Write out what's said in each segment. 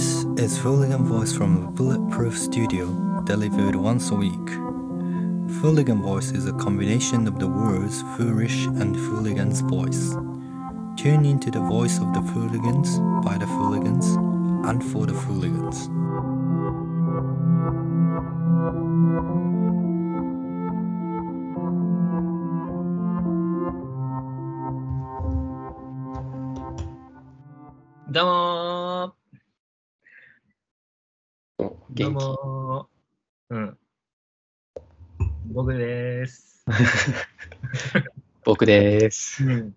This is Fooligan Voice from Bulletproof Studio, delivered once a week. Fooligan Voice is a combination of the words foolish and fooligan's voice. Tune into the voice of the fooligans, by the fooligans, and for the fooligans. 僕です。うん。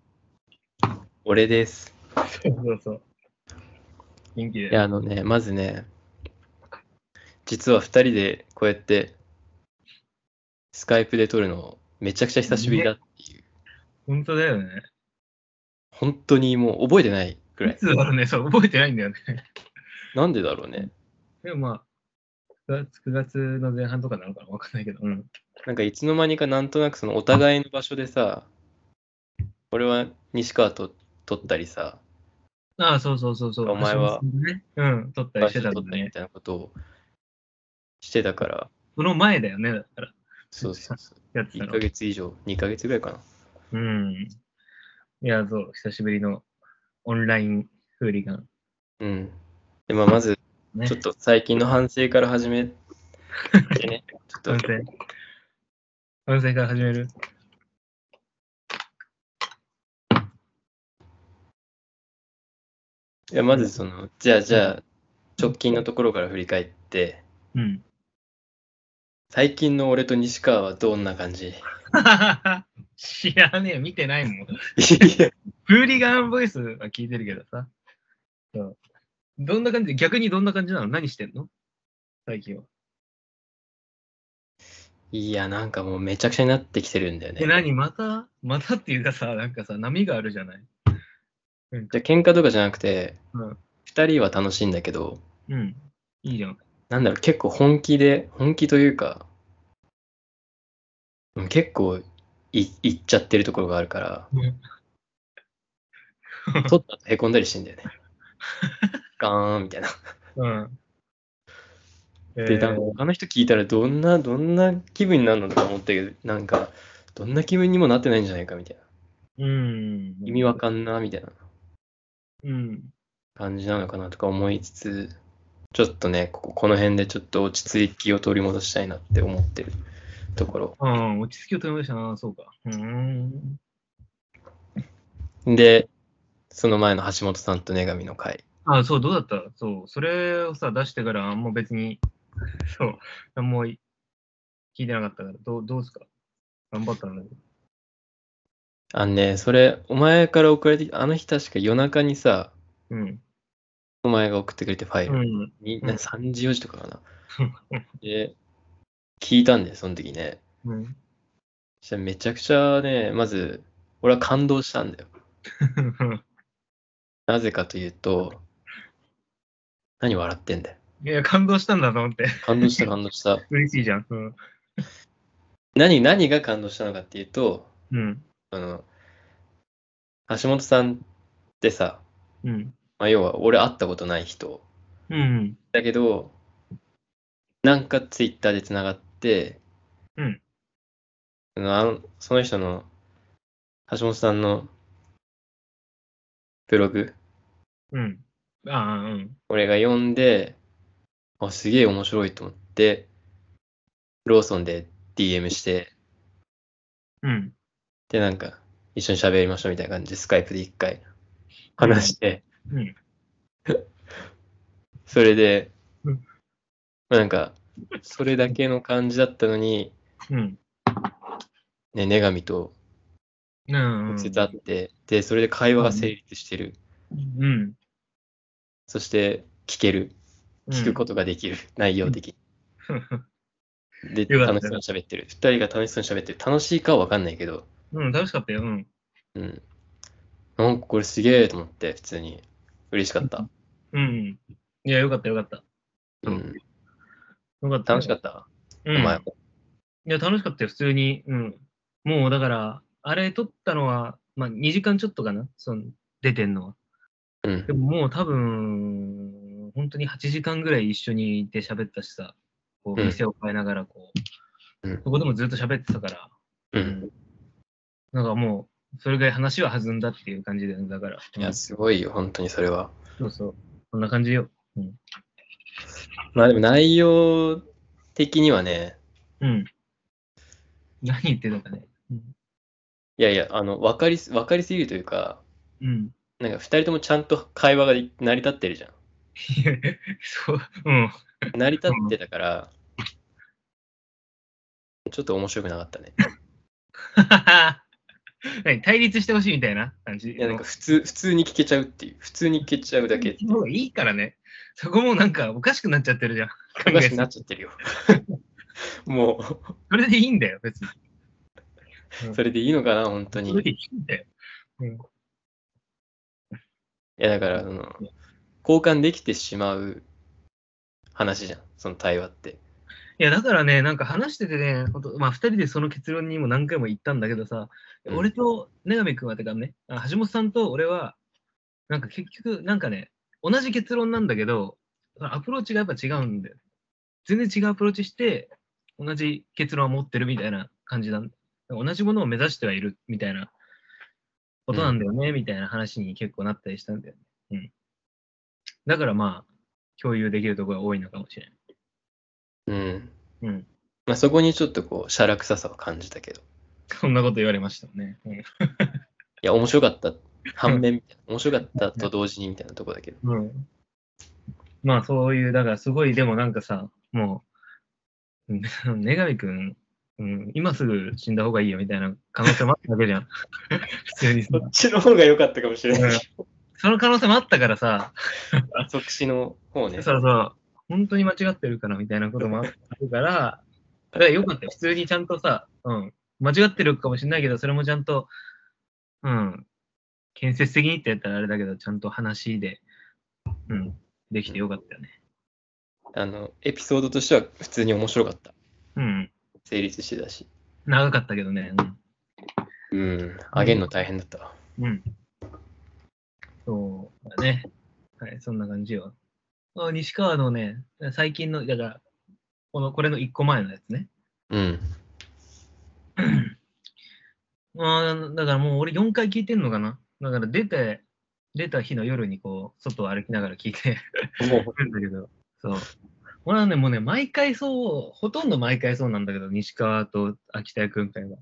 俺です。そうそう。元気で。いや、あのね、まずね、実は2人でこうやって、スカイプで撮るの、めちゃくちゃ久しぶりだっていう、本当だよね。本当にもう覚えてないくらいい。つだろうね、そう、覚えてないんだよね。なんでだろうね。でもまあ、9月 ,9 月の前半とかなのかなわかんないけど。うん。なんかいつの間にかなんとなくそのお互いの場所でさ、俺は西川と撮ったりさ、ああ、そうそうそうそう。お前はね、うん、撮ったりしてたんだね。撮ったりみたいなことをしてたから、その前だよね、だから。そうそうそう。1やってたのヶ。月以上、2ヶ月ぐらいかな。うん。いや、そう、久しぶりのオンラインフーリガン。うん。で、まあ、まず、ね、ちょっと最近の反省から始めてね、ちょっと反省。反省から始める？いや、まずその、じゃあじゃあ、直近のところから振り返って、うん。最近の俺と西川はどんな感じ？い知らねえよ、見てないもん。や、フーリガンボイスは聞いてるけどさ。そう。どんな感じ？逆にどんな感じなの？何してんの？最近は。いや、なんかもうめちゃくちゃになってきてるんだよえ、ね。何？また？またっていうかさ、なんかさ、波があるじゃない？なんかじゃあ喧嘩とかじゃなくて、うん二人は楽しいんだけど、うん。いいじゃん。なんだろう、結構本気で、本気というか、うん結構いいっちゃってるところがあるから、撮った後へこんだりしてんだよね。ガーンみたいな。うん。で、なんか他の人聞いたらどんな、どんな気分になるのとか思ったけど、なんか、どんな気分にもなってないんじゃないかみたいな。うん。意味わかんな、みたいなうん。感じなのかなとか思いつつ、ちょっとね、こここの辺でちょっと落ち着きを取り戻したいなって思ってるところ。うん、落ち着きを取り戻したな、そうか。うーん。で、その前の橋本さんと女神の会。あ、そう、どうだった？そう、それをさ、出してから、もう別に、そう、何も聞いてなかったから、どう、どうすか？頑張ったんだけど。あのね、それ、お前から送られてきた、あの日確か夜中にさ、うん。お前が送ってくれてファイル。うん。うんにな3時、4時とかかな。で、聞いたんだよ、その時ね。うん。そしたらめちゃくちゃね、まず、俺は感動したんだよ。なぜかというと、何笑ってんだよ。いや、感動したんだと思って。感動した、感動した。嬉しいじゃん。うん。何、何が感動したのかっていうと、うん。あの、橋本さんってさ、うん。まあ、要は俺会ったことない人うん。だけど、なんかツイッターでつながって、うんあのその人の橋本さんのブログ、うん。ああ、うん。俺が読んで、あ、すげえ面白いと思って、ローソンで DM して、うん。で、なんか、一緒に喋りましょうみたいな感じで、スカイプで一回話して、うん。それでうなんか、それだけの感じだったのに、うん。ね、女神とうん。直接会って、で、それで会話が成立してる。うん。そして、聞ける。うん。聞くことができる。内容的に。で、楽しそうに喋ってる。二人が楽しそうに喋ってる。楽しいかはわかんないけど、うん、楽しかったよ。うん。うん。なんかこれすげえと思って、普通に。嬉しかった。うん。いや、よかった、よかった。うん。よかった。楽しかった？うん。お前も。いや、楽しかったよ、普通に。うん。もう、だから、あれ撮ったのは、まあ、2時間ちょっとかな、その、出てんのは。うんで。ももう多分、本当に8時間ぐらい一緒にいて喋ったしさ、こううん店を変えながらこう、うんそこでもずっと喋ってたから、う。うんなんかもう、それぐらい話は弾んだっていう感じで、だから、いや、すごいよ、本当にそれは。そうそう、そんな感じよ。まあでも内容的にはね、うん。何言ってたかね。うん。いやいや、あの、わかりす、わかりすぎるというか、うん、なんか二人ともちゃんと会話が成り立ってるじゃん。そう、うん。成り立ってたから、ちょっと面白くなかったね。何対立してほしいみたいな感じ？いや、なんか普通、普通に聞けちゃうっていう、普通に聞けちゃうだけっていうの方がいいからね。そこもなんかおかしくなっちゃってるじゃん。おかしくなっちゃってるよ。もそれでいいんだよ、別に。う、それでいいのかな、本当に。それでいいいんだよ。うんや、だから、あの、交換できてしまう話じゃん、その対話って。いや、だからね、なんか話しててね、ほんとまあ、二人でその結論にも何回も言ったんだけどさ、うん俺と根上君はてかね、あ橋本さんと俺は、なんか結局、なんかね、同じ結論なんだけど、アプローチがやっぱ違うんだよ。全然違うアプローチして、同じ結論を持ってるみたいな感じなんだ。同じものを目指してはいるみたいなことなんだよね、みたいな話に結構なったりしたんだよね。うん。だからまあ、共有できるところが多いのかもしれない。うん。うん。まあ、そこにちょっとこう、シャラ臭さを感じたけど。そんなこと言われましたね。うん いや、面白かった。反面。面白かったと同時にみたいなとこだけど。うん。まあそういう、だからすごい、でもなんかさ、もう、うん 女神くん、うん、今すぐ死んだ方がいいよみたいな可能性もあったわけじゃん。普通にさ。そっちの方が良かったかもしれない。その可能性もあったからさ、即死の方ね。そうそう、本当に間違ってるからみたいなこともあるから、だからよかったよ。普通にちゃんとさ、うん、間違ってるかもしれないけど、それもちゃんと、うん、建設的にってやったらあれだけど、ちゃんと話で、うん、できてよかったよね。あの、エピソードとしては普通に面白かった。うん。成立してたし。長かったけどね。うん。あげんの大変だった。うん、そうだね。はい、そんな感じよ。あ西川のね、最近の、だから、この、これの一個前のやつね。うん。あーだからもう俺4回聞いてんのかな。だから出て、出た日の夜にこう、外を歩きながら聞いてもる んだけど、そう。俺はね、もうね、毎回そう、ほとんど毎回そうなんだけど、西川と秋田屋くん会は。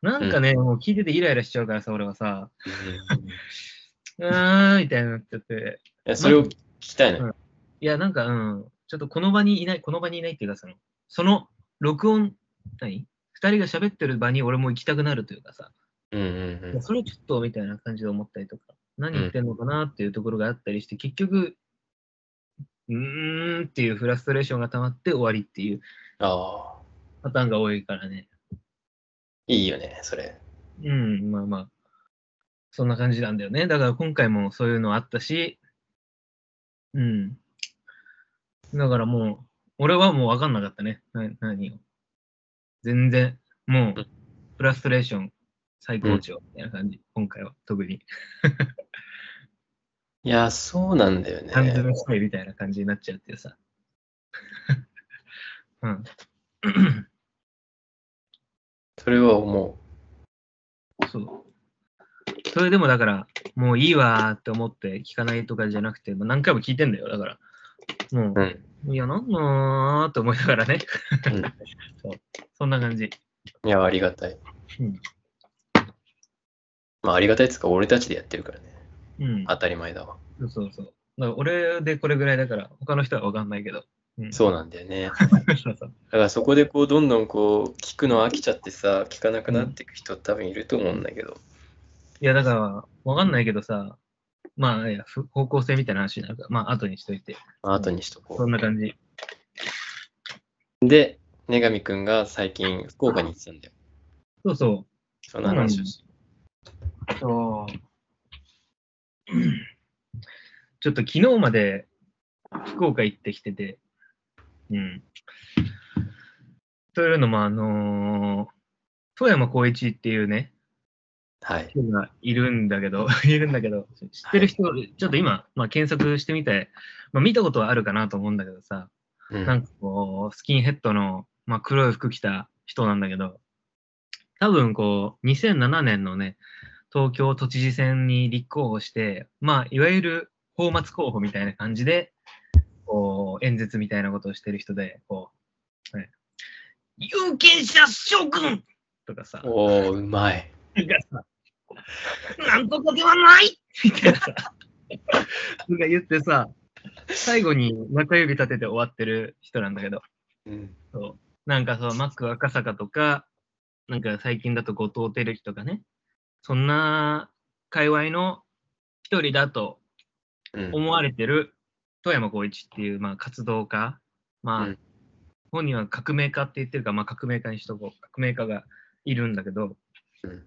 なんかね、もう聞いててイライラしちゃうからさ、俺はさ、う、うーん、みたいになっちゃって。いや、それを聞きたいのよ。いや、なんか、うん、ちょっとこの場にいない、この場にいないっていうか、その、その、録音、何？二人が喋ってる場に俺も行きたくなるというかさ、うんうんうん。それちょっとみたいな感じで思ったりとか、何言ってんのかなっていうところがあったりして、結局、うーんっていうフラストレーションが溜まって終わりっていうああ、パターンが多いからね。いいよね、それ。うん、まあまあ、そんな感じなんだよね。だから今回もそういうのあったし、うん。だからもう、俺はもう分かんなかったね。な何を。全然、もううん、フラストレーション最高潮みたいな感じ、今回は特に。いや、そうなんだよね。缶詰したいみたいな感じになっちゃうっていうさ。うん。それは思そう。それでもだから、もういいわーって思って聞かないとかじゃなくて、何回も聞いてんだよ。だから、もう。う、うん。いや、なんなーって思いながらね。うん そう。そんな感じ。いや、ありがたい。うん。まあ、ありがたいっつうか、俺たちでやってるからね。うん。当たり前だわ。そうそうそう。だから俺でこれぐらいだから、他の人は分かんないけど。うん、そうなんだよね。だからそこでこう、どんどんこう、聞くの飽きちゃってさ、聞かなくなっていく人多分いると思うんだけど。いや、だから、分かんないけどさ、まあ、いやふ方向性みたいな話になるから、まあ、後にしといて。まあ後にしとこそんな感じ。う。で、女神くんが最近、福岡に行ってたんだよ。そうそその話をしう。そう。ちょっと昨日まで福岡行ってきてて、うん。というのも、あのー富山光一っていうね、はい。いるんだけど、いるんだけど、知ってる人、ちょっと今、まあ、検索してみてまあ、見たことはあるかなと思うんだけどさ、うんなんかこう、スキンヘッドの、まあ、黒い服着た人なんだけど、多分こう、2007年のね、東京都知事選に立候補して、まあ、いわゆる泡沫候補みたいな感じで、こう、演説みたいなことをしてる人で、こう、はい有権者諸君とかさ、おー、うまい。なんかさ、なんとかではない。みたいな。さ、か言ってさ、最後に中指立てて終わってる人なんだけど、うん。そう。なんかそう、マック赤坂とか、なんか最近だと後藤輝樹とかね、そんな界隈の一人だとうん。思われてる富山光一っていう、まあ、活動家、まあ、うん。本人は革命家って言ってるから、まあ、革命家にしとこう。革命家がいるんだけど、うん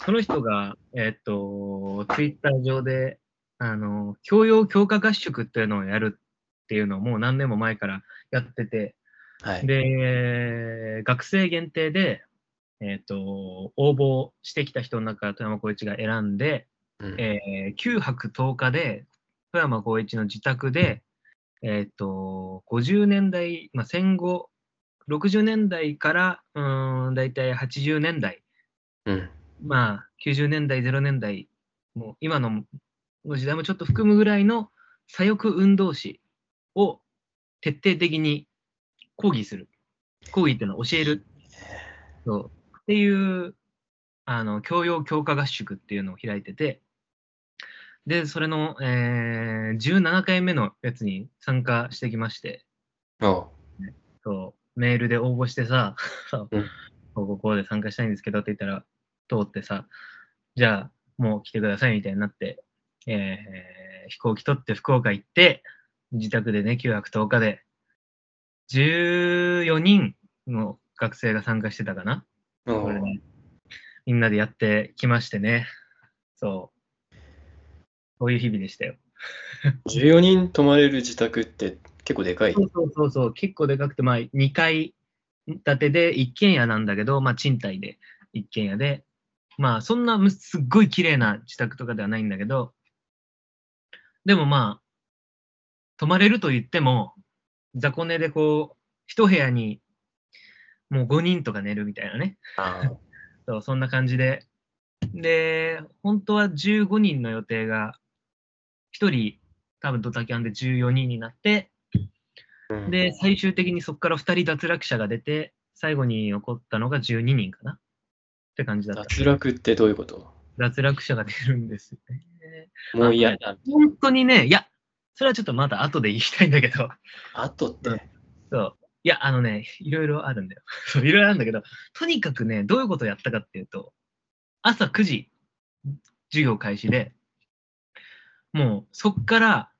その人が、えっと、ツイッター上で、あの、教養強化合宿っていうのをやるっていうのをもう何年も前からやってて、はい。で、学生限定で、えっ、と、応募してきた人の中富山光一が選んで、うんえー9泊10日で、富山光一の自宅で、えっ、と、50年代、まあ、戦後、60年代から、うーん、だいたい80年代、うん。まあ、90年代、0年代、もう今のの時代もちょっと含むぐらいの左翼運動史を徹底的に講義する。講義っていうのを教える。そう。っていう、あの、教養強化合宿っていうのを開いてて、で、それの、えー17回目のやつに参加してきまして、そう、メールで応募してさ、そううん。こうこで参加したいんですけどって言ったら、通ってさ、じゃあもう来てくださいみたいになって、えー飛行機取って福岡行って、自宅でね、9泊10日で、14人の学生が参加してたかな？ね、みんなでやってきましてね。そう。そういう日々でしたよ。14人泊まれる自宅って結構でかい？そ。うそうそうそう、結構でかくて、まあ、2階建てで一軒家なんだけど、まあ、賃貸で一軒家で、まあ、そんなむすっごい綺麗な自宅とかではないんだけど、でもまあ、泊まれると言っても、雑魚寝でこう、一部屋にもう5人とか寝るみたいなね。あそうそんな感じで。で、本当は15人の予定が、1人、多分ドタキャンで14人になって、ーで、、最終的にそこから2人脱落者が出て、最後に起こったのが12人かなって感じだった。脱落ってどういうこと？脱落者が出るんですよね。もう嫌だ。本当にね、いや、それはちょっとまだ後で言いたいんだけど、あとって？そう。いや、あのね、いろいろあるんだよ。そういろいろあるんだけど、とにかくね、どういうことをやったかっていうと、朝9時、授業開始で、もうそっから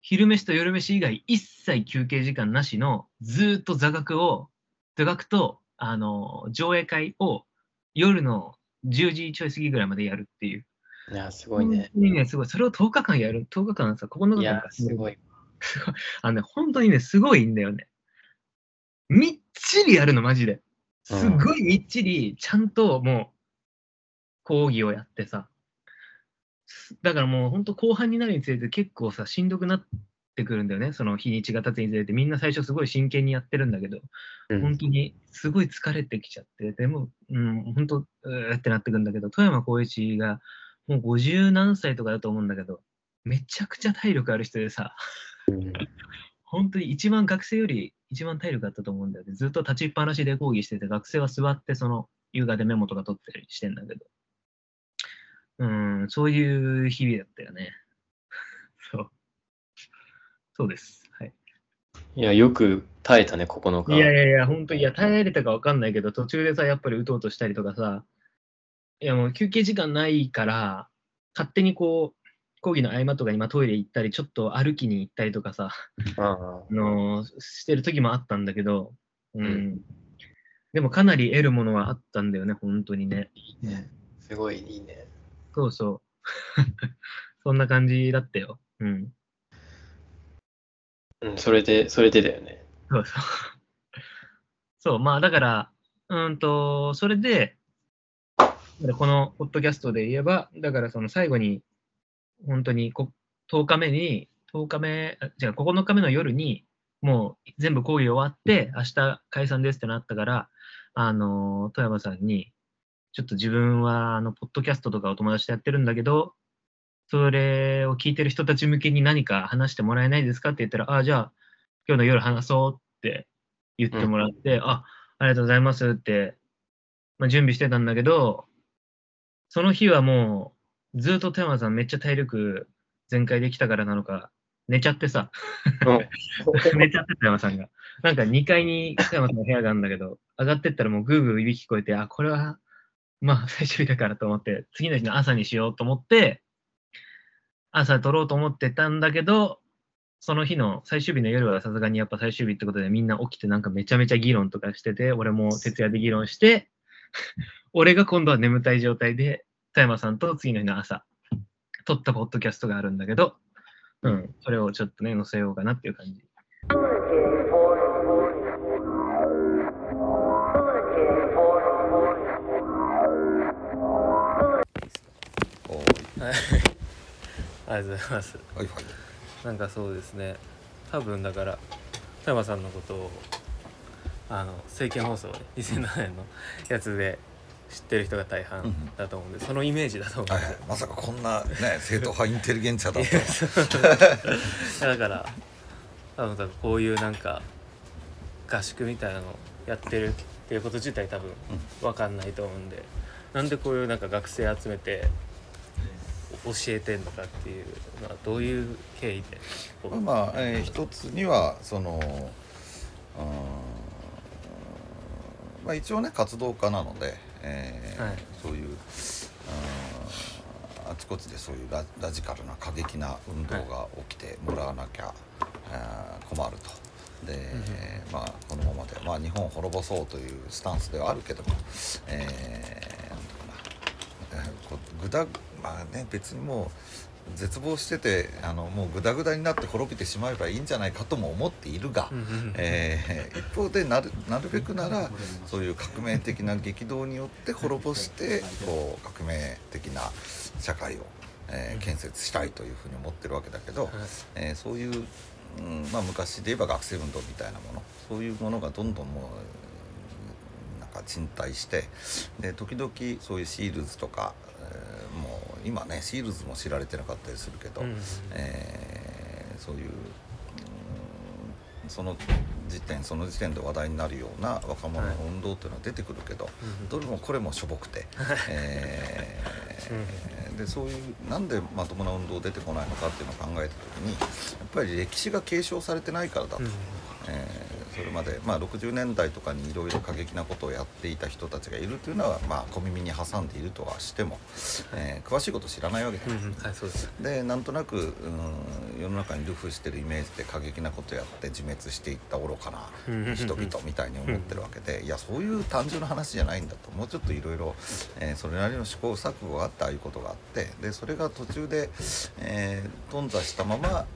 昼飯と夜飯以外一切休憩時間なしのずーっと座学を、座学と、あの、上映会を夜の10時ちょい過ぎぐらいまでやるっていう。いや、すごいね。ね、すごい。それを10日間やる。10日間さ、9日間いやか、すごい。あのね、本当にね、すごいんだよね。みっちりやるの、マジで。すごいみっちり、ちゃんともう、講義をやってさ。すだからもう本当後半になるにつれて結構さ、しんどくなってくるんだよね。その日にちが経つにつれて、みんな最初すごい真剣にやってるんだけど、うん本当にすごい疲れてきちゃって、でも、うん、本当、うーってなってくんだけど、富山光一がもう50何歳とかだと思うんだけど、めちゃくちゃ体力ある人でさ、うん本当に一番学生より一番体力あったと思うんだよね。ずっと立ちっぱなしで講義してて、学生は座ってその優雅でメモとか取ったりしてんだけど。うん、そういう日々だったよね。そう。そうです。はい。いや、よく耐えたね、9日。いやいやいや、本当に、いや、耐えれたかわかんないけど、途中でさ、やっぱり打とうとしたりとかさ、いやもう休憩時間ないから、勝手にこう、講義の合間とかにまあトイレ行ったり、ちょっと歩きに行ったりとかさ、あああのーしてる時もあったんだけど、うん。うんでもかなり得るものはあったんだよね、本当にね。いいね。すごいいいね。そうそう。そんな感じだったよ。うん。うん、それで、それでだよね。そうそう。そう、まあだから、うんと、それで、このポッドキャストで言えば、だからその最後に、本当にこ10日目に10日目、あ違う、9日目の夜に、もう全部講義終わって、明日解散ですってなったから、あの、富山さんに、ちょっと自分は、あの、ポッドキャストとかお友達とやってるんだけど、それを聞いてる人たち向けに何か話してもらえないですかって言ったら、あ、じゃあ、今日の夜話そうって言ってもらって、あ、ありがとうございますって、まあ、準備してたんだけど、その日はもう、ずっと富山さんめっちゃ体力全開できたからなのか、寝ちゃってさ、寝ちゃって富山さんが。なんか2階に富山さんの部屋があるんだけど、上がってったらもうグーグーいびき聞こえて、あ、これは、まあ最終日だからと思って、次の日の朝にしようと思って、朝撮ろうと思ってたんだけど、その日の最終日の夜はさすがにやっぱ最終日ってことでみんな起きてなんかめちゃめちゃ議論とかしてて、俺も徹夜で議論して、俺が今度は眠たい状態で、田山さんと次の日の朝、撮ったポッドキャストがあるんだけど、うん、それをちょっとね、載せようかなっていう感じ。ありがとうございます。いはいはいなんかそうですね。多分だから、富山さんのことを、あの、政見放送ね、2007年のやつで知ってる人が大半うんうんだと思うんで、そのイメージだと思うんはいですよ。はいまさかこんなね正統派インテリゲンチャだいとやそうだから、多分多分こういうなんか、合宿みたいなのをやってるっていうこと自体多分分かんないと思うんで、なんでこういうなんか学生集めて教えてんのかっていうのはどういう経緯で？まあ、えー一つにはそのまあ一応ね活動家なので、えーはい。そういううーんあちこちでそういうララジカルな過激な運動が起きてもらわなきゃ、えー困ると。で、まあこのままで、まあ、日本を滅ぼそうというスタンスではあるけども、えーなんていうかな。えーこうぐだまあね別にもう絶望しててあのもうグダグダになって滅びてしまえばいいんじゃないかとも思っているが、えー一方でなるなるべくならそういう革命的な激動によって滅ぼしてこう革命的な社会を、えー建設したいというふうに思ってるわけだけど、はい。えーそういう、うんまあ、昔で言えば学生運動みたいなものそういうものがどんどんもううんなんか沈滞してで時々そういうシールズとか、えーもう今ねシールズも知られてなかったりするけど、うん。うんえーそういう、うんその時点その時点で話題になるような若者の運動っていうのは出てくるけど、うん。どれもこれもしょぼくて、えーでそういうなんでまともな運動出てこないのかっていうのを考えた時にやっぱり歴史が継承されてないからだと。うん。えーそれまで、まあ、60年代とかにいろいろ過激なことをやっていた人たちがいるというのは、まあ、小耳に挟んでいるとはしても、えー詳しいこと知らないわけだ。ようんうんはいそうです。でなんとなく、うん、世の中に流布してるイメージで過激なことやって自滅していった愚かな人々みたいに思ってるわけでいやそういう単純な話じゃないんだと。もうちょっといろいろえーそれなりの試行錯誤があってああいうことがあってでそれが途中で、えー頓挫したまま、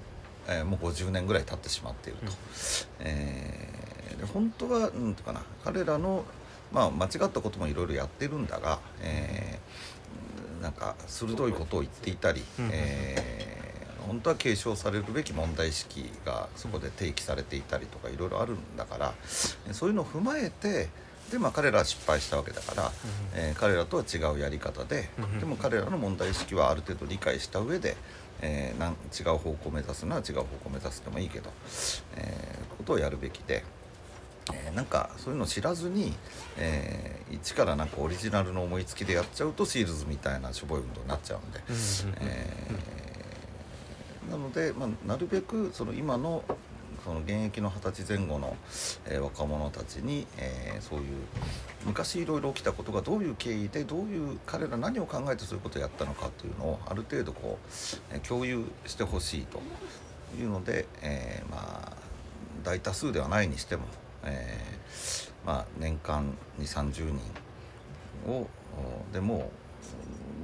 えーもう50年ぐらい経ってしまっていると。えーで本当はなんていうかな彼らの、まあ、間違ったこともいろいろやってるんだが、えーなんか鋭いことを言っていたり、うんえー本当は継承されるべき問題意識がそこで提起されていたりとかいろいろあるんだからそういうのを踏まえてで、まあ、彼らは失敗したわけだから、えー彼らとは違うやり方でうん。でも彼らの問題意識はある程度理解した上で、えーなん違う方向を目指すのは違う方向を目指すでもいいけど、えーことをやるべきで。えーなんかそういうのを知らずに、えー一からなんかオリジナルの思いつきでやっちゃうとシールズみたいなしょぼい運動になっちゃうんで、えーなので、まあ、なるべくその今のその現役の二十歳前後の、えー若者たちに、えーそういう昔いろいろ起きたことがどういう経緯でどういう彼ら何を考えてそういうことをやったのかというのをある程度こう、えー共有してほしいというので、えーまあ大多数ではないにしても、えーまあ、年間2 3 0人をおでも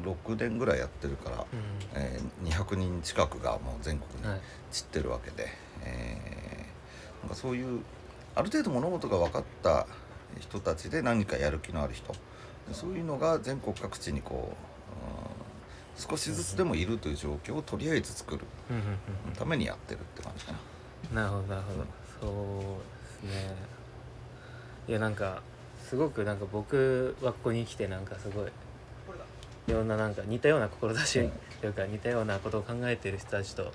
う6年ぐらいやってるから、えー200人近くがもう全国にはい。散ってるわけで、えーなんかそういうある程度物事が分かった人たちで何かやる気のある人。そういうのが全国各地にこう、うん少しずつでもいるという状況をとりあえず作る。ためにやってるって感じかな。なるほどなるほど。そうですね。いやなんかすごくなんか僕はここに来てなんかすごいいろんななんか似たような志というか似たようなことを考えてる人たちと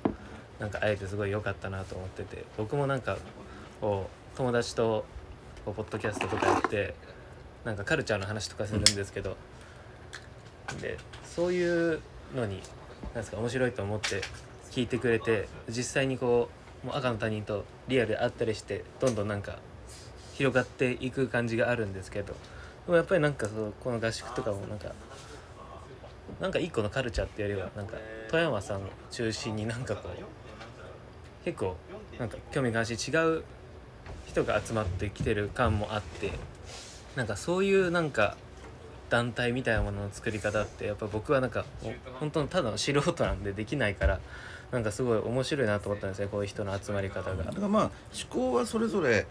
なんか会えてすごい良かったなと思ってて僕もなんかこう友達とこうポッドキャストとかやってなんかカルチャーの話とかするんですけどでそういうのになんですか面白いと思って聞いてくれて実際にこうもう赤の他人とリアルで会ったりしてどんどんなんか広がっていく感じがあるんですけどでもやっぱりなんかそうこの合宿とかもなんかなんか一個のカルチャーっていうよりはなんか富山さん中心になんかこう結構なんか興味関心違う人が集まってきてる感もあってなんかそういうなんか団体みたいなものの作り方ってやっぱ僕はなんか本当のただの素人なんでできないからなんかすごい面白いなと思ったんですねこういう人の集まり方がだ。からまあ思考はそれぞれ、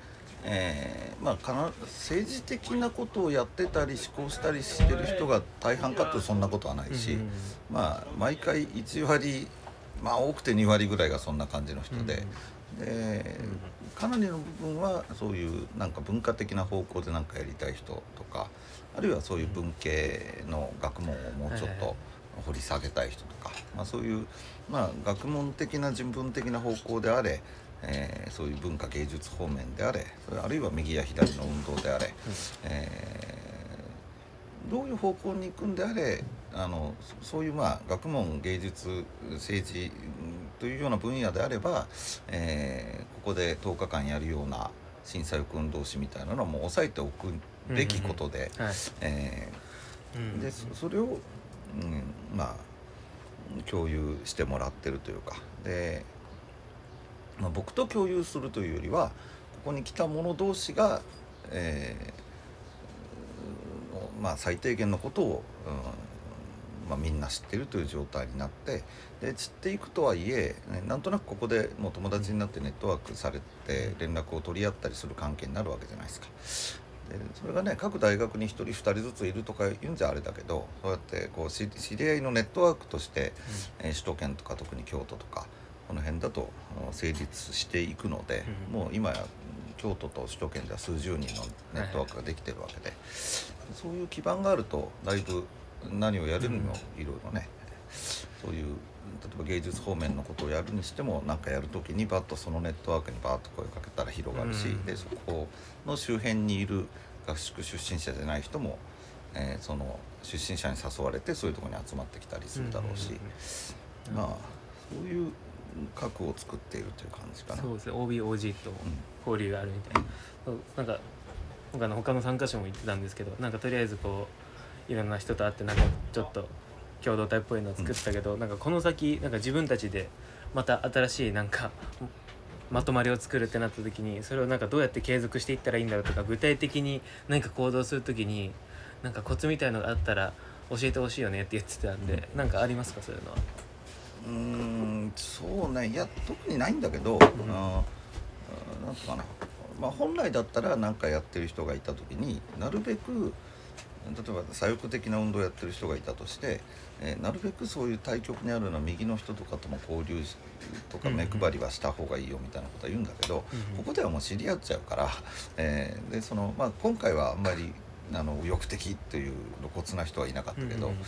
えーまあ、かな政治的なことをやってたり思考したりしてる人が大半かってそんなことはないし、うんうんまあ毎回1割まあ多くて2割ぐらいがそんな感じの人で。でかなりの部分はそういうなんか文化的な方向で何かやりたい人とかあるいはそういう文系の学問をもうちょっと掘り下げたい人とか、まあ、そういう、まあ、学問的な人文的な方向であれ、えーそういう文化芸術方面であれそれあるいは右や左の運動であれ、えーどういう方向に行くんであれあのそそういうまあ学問芸術政治うんというような分野であれば、えーここで10日間やるような震災欲運動史みたいなのはもう抑えておくべきことで、そそれを、うん、まあ共有してもらってるというかで、まあ、僕と共有するというよりはここに来た者同士が、えーまあ、最低限のことを、うんまあ、みんな知ってるという状態になってで知っていくとはいえねなんとなくここでもう友達になってネットワークされて連絡を取り合ったりする関係になるわけじゃないですか。でそれがね各大学に1人2人ずついるとか言うんじゃあれだけどそうやってこう知知り合いのネットワークとして、えー首都圏とか特に京都とかこの辺だと成立していくので、うん。もう今や京都と首都圏では数十人のネットワークができてるわけで、そういう基盤があるとだいぶ何をやるにもいろいろね、そういう例えば芸術方面のことをやるにしても何かやる時にバッとそのネットワークにバーッと声をかけたら広がるし、うん。でそこの周辺にいる合宿出身者じゃない人も、えーその出身者に誘われてそういうところに集まってきたりするだろうし、うんまあそういう核を作っているという感じかな。そうですね。OBOG と交流があるみたいな、そうなんか他の他の参加者も言ってたんですけどなんかとりあえずこういろんな人と会ってなんかちょっと共同体っぽいのを作ったけど、なんかこの先なんか自分たちでまた新しいなんかまとまりを作るってなった時にそれをなんかどうやって継続していったらいいんだろうとか具体的に何か行動する時になんかコツみたいのがあったら教えてほしいよねって言ってたんで、なんかありますかそういうのは？うーんそうね。いや特にないんだけど、ん。あーなんとかな、まあ、本来だったら何かやってる人がいた時になるべく例えば左翼的な運動をやってる人がいたとして、えーなるべくそういう対極にあるような右の人とかとも交流とか目配りはした方がいいよみたいなことは言うんだけど、うんうんここではもう知り合っちゃうから、えーでそのまあ、今回はあんまりあの右翼的という露骨な人はいなかったけど、うんうん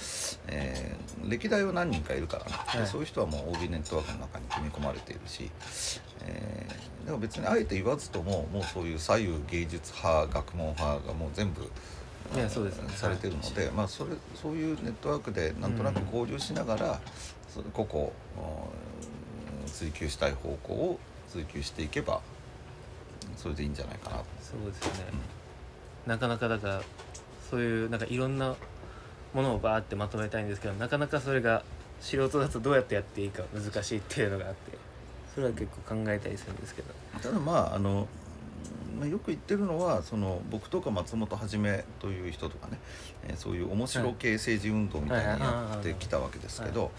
えー歴代は何人かいるからね、ではい。そういう人はもう OB ネットワークの中に組み込まれているし、えーでも別にあえて言わずとももうそういう左右芸術派学問派がもう全部いやそうですね。されてるので、まあ、それそういうネットワークでなんとなく交流しながら、それ個々うん追求したい方向を追求していけばそれでいいんじゃないかなと。そうですよね、なかなかだからそういうなんかいろんなものをバーってまとめたいんですけどなかなかそれが素人だとどうやってやっていいか難しいっていうのがあってそれは結構考えたりするんですけど。ただまああのまあよく言ってるのはその僕とか松本はじめという人とかね、えーそういう面白系政治運動みたいなやってきたわけですけど、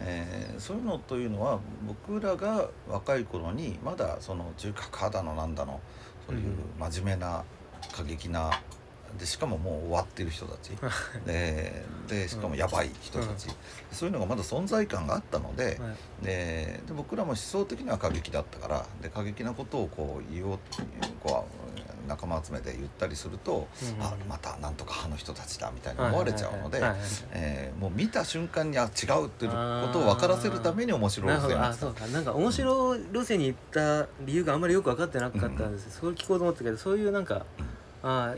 えーそういうのというのは僕らが若い頃にまだその中核派だのなんだのそういう真面目な過激なでしかももう終わってる人たち。ででしかもやばい人たち、そういうのがまだ存在感があったので,、はい。でで僕らも思想的には過激だったからで過激なことをこう言おうこう仲間集めて言ったりすると、うんあまたなんとか派の人たちだみたいに思われちゃうのでもう見た瞬間にあ違うっていうことを分からせるために面白い路線にあそうか。なんか面白い路線に行った理由があんまりよく分かってなかったんです、それ聞こうと思ったけどそういうなんか、あー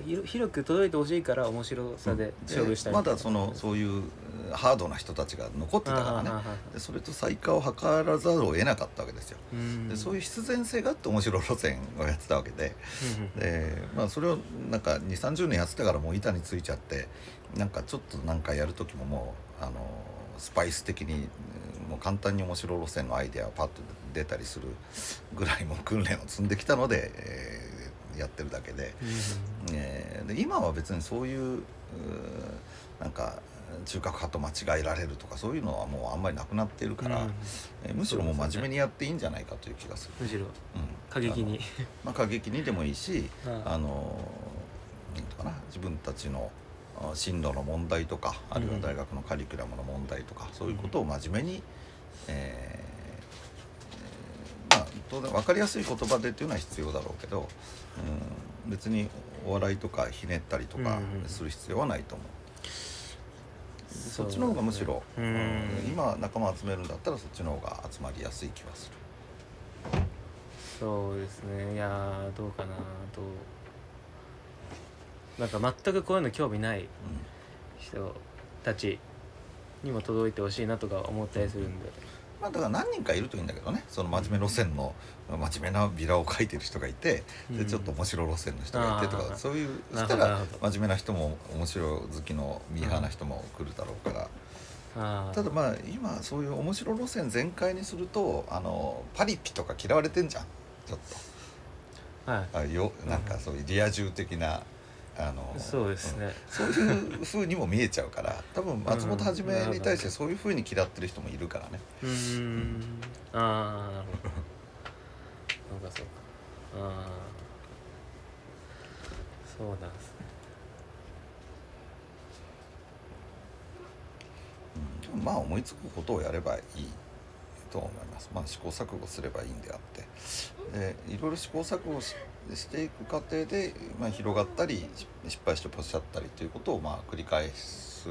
ひろ広く届いてほしいから面白さで勝負したい。でまだそのそういうえーハードな人たちが残ってたから。ねでそれと再化を図らざるを得なかったわけですよ。でそういう必然性があって面白い路線をやってたわけで。で、まあ、それをなんか2 3 0年やってたからもう板についちゃってなんかちょっとなんかやる時ももうあのスパイス的にうんもう簡単に面白い路線のアイデアがパッと出たりするぐらいもう訓練を積んできたので、えーやってるだけで。えーで今は別にそういううーなんか中核派と間違えられるとかそういうのはもうあんまりなくなっているから、えーむしろもう真面目にやっていいんじゃないかという気がする。むしろ。うん。過激に。まあ、過激にでもいいしあ あのなんていうかな自分たちのあ進路の問題とかあるいは大学のカリキュラムの問題とか、そういうことを真面目に、え当然分かりやすい言葉でっていうのは必要だろうけど、うん、別にお笑いとかひねったりとかうんする必要はないと思う。そそっちの方がむしろ、うん。うん今仲間集めるんだったらそっちの方が集まりやすい気はする。そうですね。いやーどうかなどうなんか全くこういうの興味ない人たちにも届いてほしいなとか思ったりするんでまあだから何人かいるといいんだけどね。その真面目路線の真面目なビラを書いてる人がいて、でうん。ちょっと面白路線の人がいてとかそういうしたら真面目な人も面白好きのミーハーな人も来るだろうから、ただまあ今そういう面白路線全開にするとあのパリピとか嫌われてんじゃん。ちょっはい。とあよなんかそういうリア充的なあのそうですね、そういう風にも見えちゃうから多分松本はじめに対してそういう風に嫌ってる人もいるからね。うーん。ああなるほど。そうかそう。かああそうなんですね。うん。まあ思いつくことをやればいいと思います。まあ試行錯誤すればいいんであってでいろいろ試行錯誤ししていく過程で、まあ、広がったりし失敗してポシャったりということをまあ繰り返す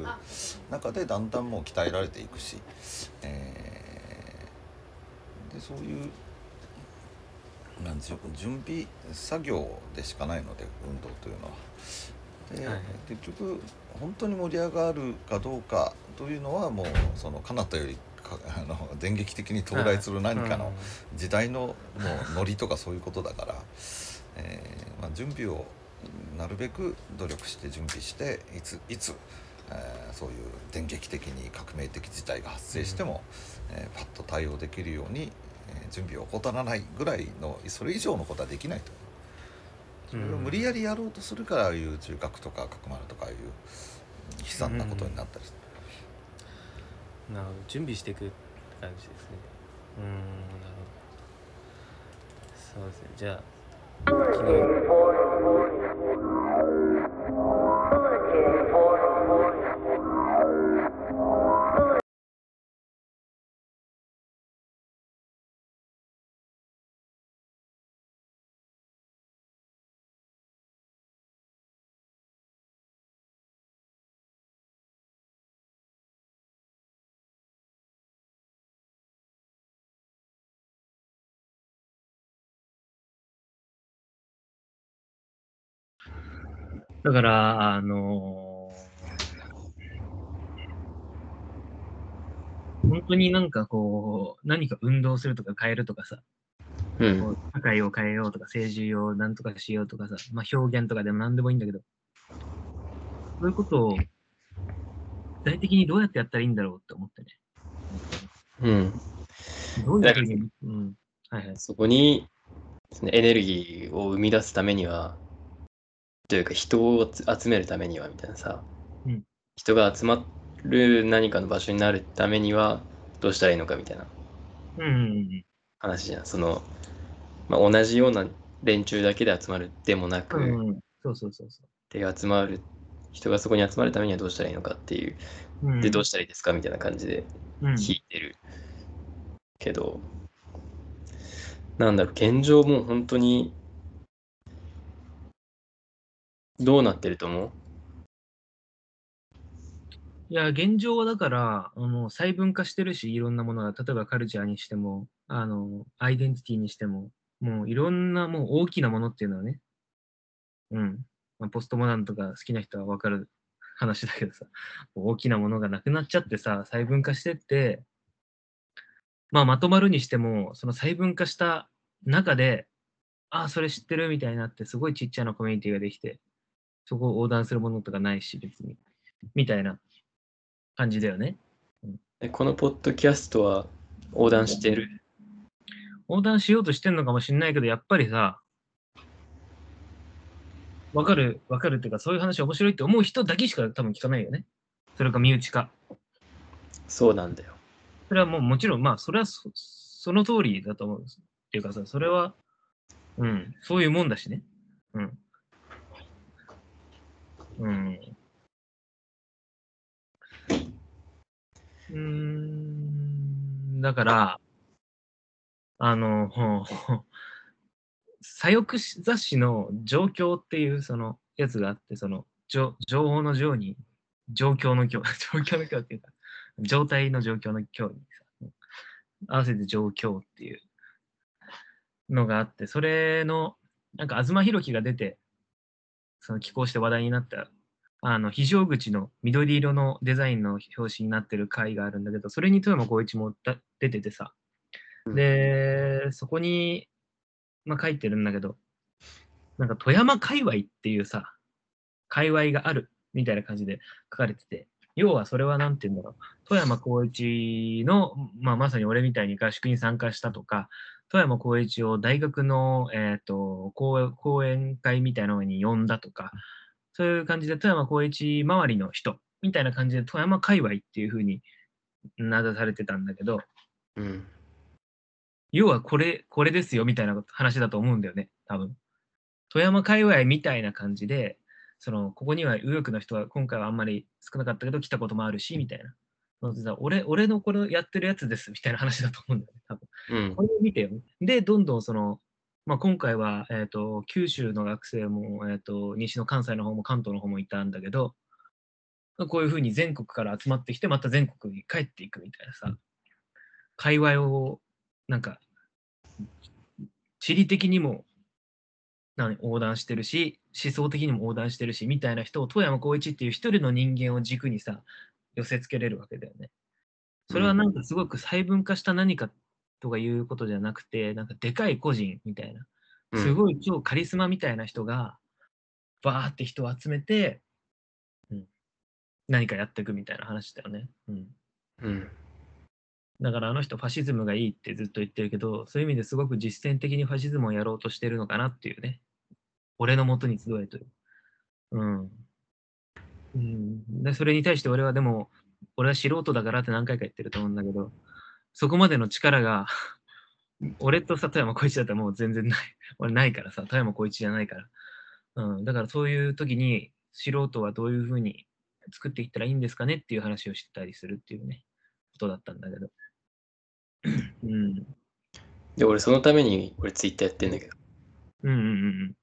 中でだんだんもう鍛えられていくし、えーでそういうなんでしょう準備作業でしかないので運動というのは。ではい結局本当に盛り上がるかどうかというのはもうその彼方よりかあの電撃的に到来する何かの時代のもうノリとかそういうことだから、えーまあ、準備をなるべく努力して準備していついつ、えーそういう電撃的に革命的事態が発生しても、えーパッと対応できるように、えー準備を怠らないぐらいのそれ以上のことはできないと。それを無理やりやろうとするからああいう中核とか角丸とかいう悲惨なことになったり。する。なるほど。準備していくって感じですね。うーんなるほど。そうですね。じゃあ昨日だから、あのー本当になんかこう、何か運動するとか変えるとかさ、うん社会を変えようとか、政治をなんとかしようとかさ、まあ表現とかでも何でもいいんだけど、そういうことを具体的にどうやってやったらいいんだろうって思ってね。うんどういうふうに、うん。はいはい。そこにエネルギーを生み出すためにはというか人をつ集めるためにはみたいなさ、うん。人が集まる何かの場所になるためにはどうしたらいいのかみたいな。うんうんうん。話じゃん。その、まあ、同じような連中だけで集まるでもなく、うんうん、そうそうそうそで集まる人がそこに集まるためにはどうしたらいいのかっていう。うん。でどうしたらいいですかみたいな感じでうん。聞いてる。けど、なんだろう現状もう本当にどうなってると思う？いや、現状はだから、あの細分化してるし、いろんなものが、例えばカルチャーにしても、あの、アイデンティティにしても、もういろんなもう大きなものっていうのはね、うん。まあ、ポストモダンとか好きな人はわかる話だけどさ、大きなものがなくなっちゃってさ、細分化してって、まあまとまるにしても、その細分化した中で、ああ、それ知ってるみたいになって、すごいちっちゃなコミュニティができて、そこを横断するものとかないし、別に。みたいな感じだよね。でこのポッドキャストは横断してる？横断しようとしてんのかもしれないけど、やっぱりさ、わかる、わかるっていうか、そういう話面白いって思う人だけしか多分聞かないよね。それか身内か。そうなんだよそれはもうもちろん、まあ、それはそその通りだと思うんです。っていうかさ、それは、うん、そういうもんだしね。うん。うん。うん、だから、あの、左翼雑誌の状況っていうそのやつがあって、その情情報の情に状況の況、状況の 況っていうか、状態の状況の況にさ、合わせて状況っていうのがあって、それの、なんか東博樹が出て、その寄稿して話題になった、あの、非常口の緑色のデザインの表紙になってる回があるんだけど、それに富山光一もだ出ててさ、で、そこに、まあ書いてるんだけど、なんか富山界隈っていうさ、界隈があるみたいな感じで書かれてて、要はそれはなんて言うんだろう、富山光一の、まあ、まさに俺みたいに合宿に参加したとか、富山光一を大学の、えー、と講講演会みたいなのに呼んだとか、そういう感じで富山光一周りの人みたいな感じで富山界隈っていうふうに名指されてたんだけど、うん要はこれ、これですよみたいな話だと思うんだよね、多分。富山界隈みたいな感じで、その、ここには右翼の人は今回はあんまり少なかったけど来たこともあるし、みたいな。俺、俺のこれやってるやつですみたいな話だと思うんだよね、多分。うんこれを見てよ。で、どんどんその、まあ、今回は、えー、と九州の学生も、えー、と西の関西の方も関東の方もいたんだけど、こういうふうに全国から集まってきて、また全国に帰っていくみたいなさ、界隈を、なんか、地理的にも何横断してるし、思想的にも横断してるし、みたいな人を富山光一っていう一人の人間を軸にさ、寄せ付けれるわけだよね。それはなんかすごく細分化した何かとかいうことじゃなくて、なんかでかい個人みたいな、うんすごい超カリスマみたいな人が、バーって人を集めて、うん、何かやっていくみたいな話だよね。うん。うんだからあの人ファシズムがいいってずっと言ってるけど、そういう意味ですごく実践的にファシズムをやろうとしてるのかなっていうね。俺の元に集えという。うん。うん、でそれに対して俺はでも、俺は素人だからって何回か言ってると思うんだけど、そこまでの力が、俺とさ、富山光一だったらもう全然ない。俺ないからさ、富山光一じゃないから。うん、だからそういう時に、素人はどういうふうに作っていったらいいんですかねっていう話をしてたりするっていうね、ことだったんだけど。うん。で俺そのために俺ツイッターやってんだけどうんうんうんうん。い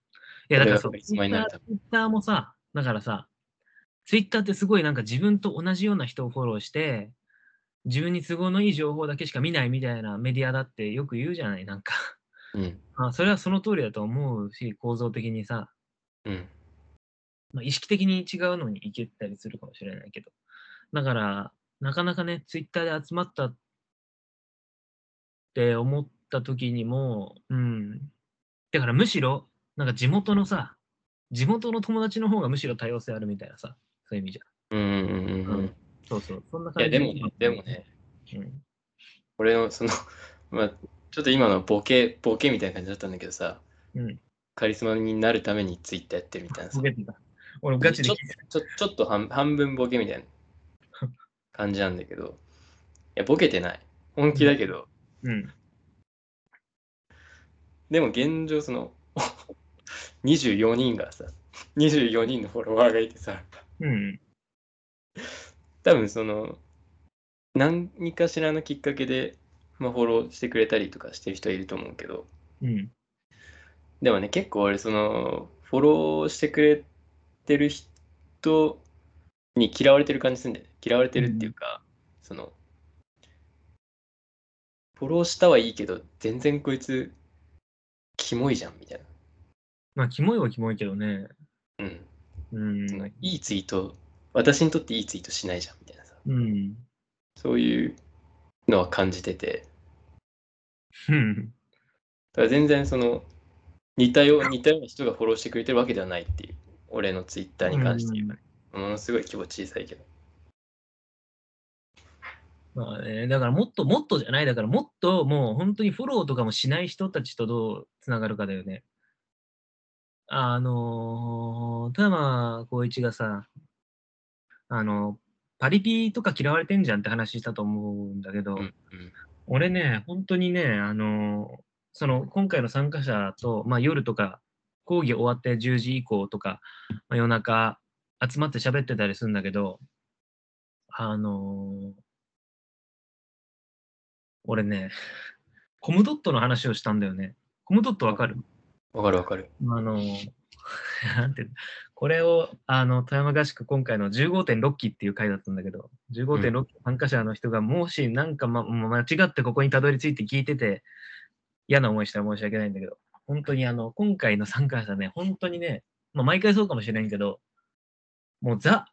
や、だからそう、ツイッターもさ、だからさ、ツイッターってすごいなんか自分と同じような人をフォローして、自分に都合のいい情報だけしか見ないみたいなメディアだってよく言うじゃない、なんか。うんあそれはその通りだと思うし、構造的にさ、うんまあ、意識的に違うのにいけたりするかもしれないけど。だから、なかなかね、ツイッターで集まったって思った時にも、うん。だからむしろ、なんか地元のさ、地元の友達の方がむしろ多様性あるみたいなさ、そういう意味じうんうんうんううん。んそうそう、そんないや感じでもね。でもね。うん。俺のその まあちょっと今のボケボケみたいな感じだったんだけどさ。うん。カリスマになるためにツイッターやってるみたいなさ。ボケてた。俺ガチで聞いてた。ちょちょっと半半分ボケみたいな 感じなんだけど。いやボケてない。本気だけど、うん。でも現状その24人がさ24人のフォロワーがいてさ、うん。多分その、何かしらのきっかけで、まあ、フォローしてくれたりとかしてる人はいると思うけど、うん。でもね、結構俺、その、フォローしてくれてる人に嫌われてる感じするんだよね。嫌われてるっていうか、その、フォローしたはいいけど、全然こいつ、キモいじゃん、みたいまあ、キモいはキモいけどね。な。うん。うん。いいツイート、私にとっていいツイートしないじゃん、みたいなさ。うん。そういうのは感じてて、うん。だから全然その、似たよう似たような人がフォローしてくれてるわけではないっていう、俺のツイッターに関して言うとものすごい規模小さいけど。まあね、だからもっともっとじゃない、だからもっともう本当にフォローとかもしない人たちとどうつながるかだよね。あのー、富山光一がさ、あの、パリピとか嫌われてんじゃんって話したと思うんだけど、うんうん俺ね、本当にね、あのーその今回の参加者と、まあ、夜とか、講義終わって10時以降とか、まあ、夜中集まって喋ってたりするんだけど、あのー俺ね、コムドットの話をしたんだよね。コムドットわかる？わかるわかる。あのー なんてこれを、あの、富山合宿今回の15.6期っていう回だったんだけど、15.6期参加者の人がもしなんか、ま、間違ってここにたどり着いて聞いてて、嫌な思いしたら申し訳ないんだけど、本当にあの、今回の参加者ね、本当にね、まあ、毎回そうかもしれんけど、もうザ、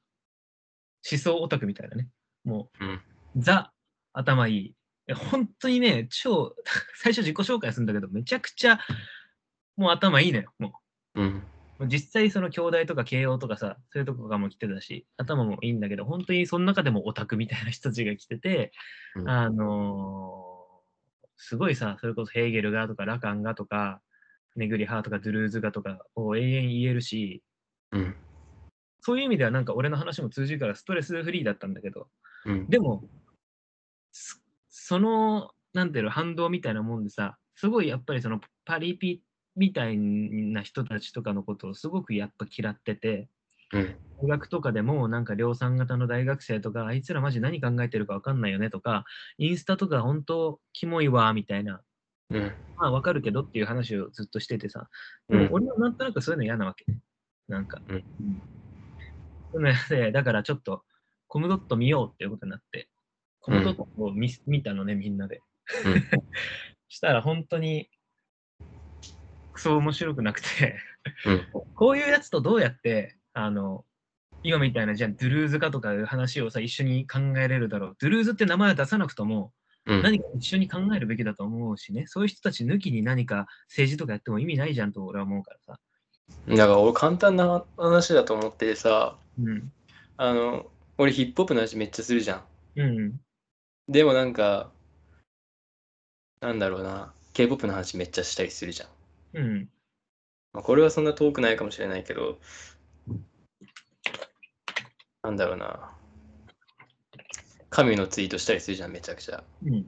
思想オタクみたいなね、もう、うんザ、頭いい。本当にね、超、最初自己紹介するんだけど、めちゃくちゃ、もう頭いいのよ、もう。うん。実際その兄弟とか慶応とかさ、そういうとこがも来てたし、頭もいいんだけど、本当にその中でもオタクみたいな人たちが来てて、うんあのーすごいさ、それこそヘーゲルがとかラカンがとか、ネグリハーとかドゥルーズがとかを永遠言えるし、うん。そういう意味ではなんか俺の話も通じるからストレスフリーだったんだけど、うん。でも、すその、なんていうの、反動みたいなもんでさ、すごいやっぱりそのパリピみたいな人たちとかのことをすごくやっぱ嫌ってて、うん。大学とかでもなんか量産型の大学生とか、あいつらマジ何考えてるか分かんないよねとか、インスタとか本当キモいわ、みたいな、うん。まあ分かるけどっていう話をずっとしててさ、うん。俺はなんとなくそういうの嫌なわけね。なんか。うんそういうの嫌でだからちょっとコムドット見ようっていうことになって、コムドットを見,、見たのね、みんなで。うん したら本当に、クソ面白くなくて、うん。こういうやつとどうやって、あの、今みたいな、じゃあ、ドゥルーズかとかいう話をさ、一緒に考えれるだろう。ドゥルーズって名前は出さなくとも、うん。何か一緒に考えるべきだと思うしね、そういう人たち抜きに何か政治とかやっても意味ないじゃんと俺は思うからさ。だから俺簡単な話だと思っててさ、うん。あの、俺ヒップホップの話めっちゃするじゃん。うん。でもなんか、なんだろうな、K-POP の話めっちゃしたりするじゃん。うん。まあ、これはそんな遠くないかもしれないけど、なんだろうな、神のツイートしたりするじゃん、めちゃくちゃ。うん。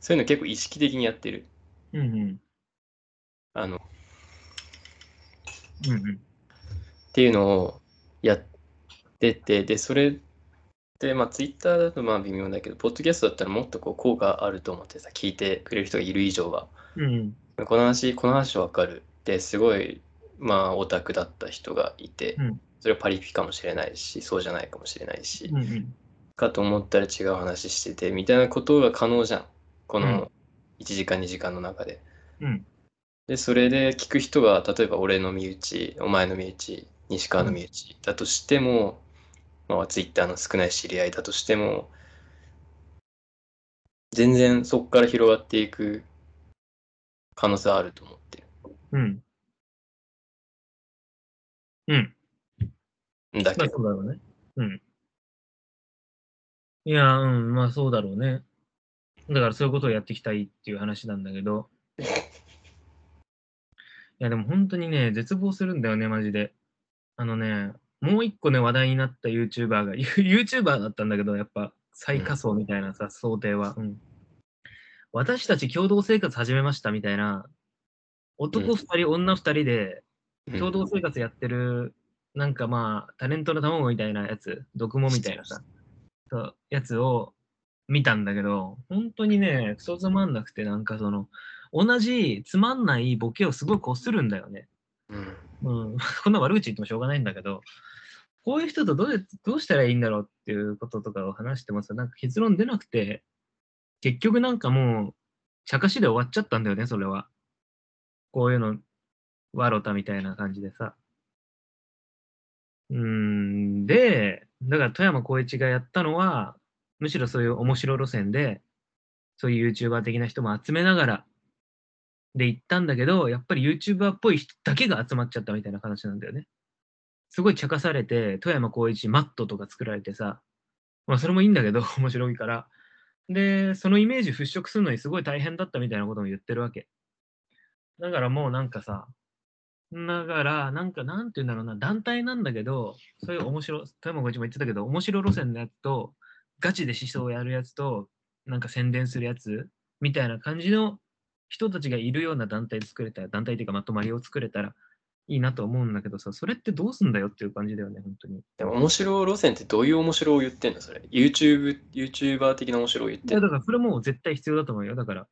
そういうの結構意識的にやってる。うん。うん。あの、っうん。ていうのをやってて、で、それで、まあ、ツイッターだとまあ微妙だけど、ポッドキャストだったらもっとこう効果あると思ってさ、聞いてくれる人がいる以上は。うん。この話、この話わかる。で、すごい、まあ、オタクだった人がいて、うんそれはパリピかもしれないし、そうじゃないかもしれないし、うん。うん。かと思ったら違う話してて、みたいなことが可能じゃん。こうんの1時間、2時間の中で。うん。で、それで聞く人が、例えば俺の身内、お前の身内、西川の身内だとしても、まあ、ツイッターの少ない知り合いだとしても、全然そこから広がっていく可能性はあると思ってうん。うん。だまあけど、そうだろうね。うん。いや、うん、まあそうだろうね。だからそういうことをやっていきたいっていう話なんだけど。いや、でも本当にね、絶望するんだよね、マジで。あのね、もう一個ね、話題になった YouTuber が、YouTuber だったんだけど、やっぱ最下層みたいなさ、想定は。うん。私たち共同生活始めましたみたいな、男二人、女二人でうん。共同生活やってる、なんかまあ、タレントの卵みたいなやつ、毒もみたいなさ、やつを見たんだけど、本当にね、クソつまんなくて、なんかその、同じつまんないボケをすごいこするんだよね。うん。うん、こんな悪口言ってもしょうがないんだけど、こういう人とどうやどうしたらいいんだろうっていうこととかを話してもさ、なんか結論出なくて、結局なんかもう、茶化しで終わっちゃったんだよね、それは。こういうの、わろたみたいな感じでさ。うーん、で、だから富山光一がやったのは、むしろそういう面白路線で、そういう YouTuber 的な人も集めながら、で行ったんだけど、やっぱり YouTuber っぽい人だけが集まっちゃったみたいな話なんだよね。すごい茶化されて、富山光一マットとか作られてさ、まあそれもいいんだけど、面白いから。で、そのイメージ払拭するのにすごい大変だったみたいなことも言ってるわけ。だからもうなんかさ、だから、なんか、なんて言うんだろうな、団体なんだけど、そういう面白、富山光一も言ってたけど、面白路線のやつと、ガチで思想をやるやつと、なんか宣伝するやつ、みたいな感じの人たちがいるような団体作れたら、団体っていうかまとまりを作れたらいいなと思うんだけどさ、それってどうすんだよっていう感じだよね、本当に。でも面白路線ってどういう面白を言ってんの？それ。YouTube、YouTuber 的な面白を言っいや、てんの？だからそれもう絶対必要だと思うよ。だから、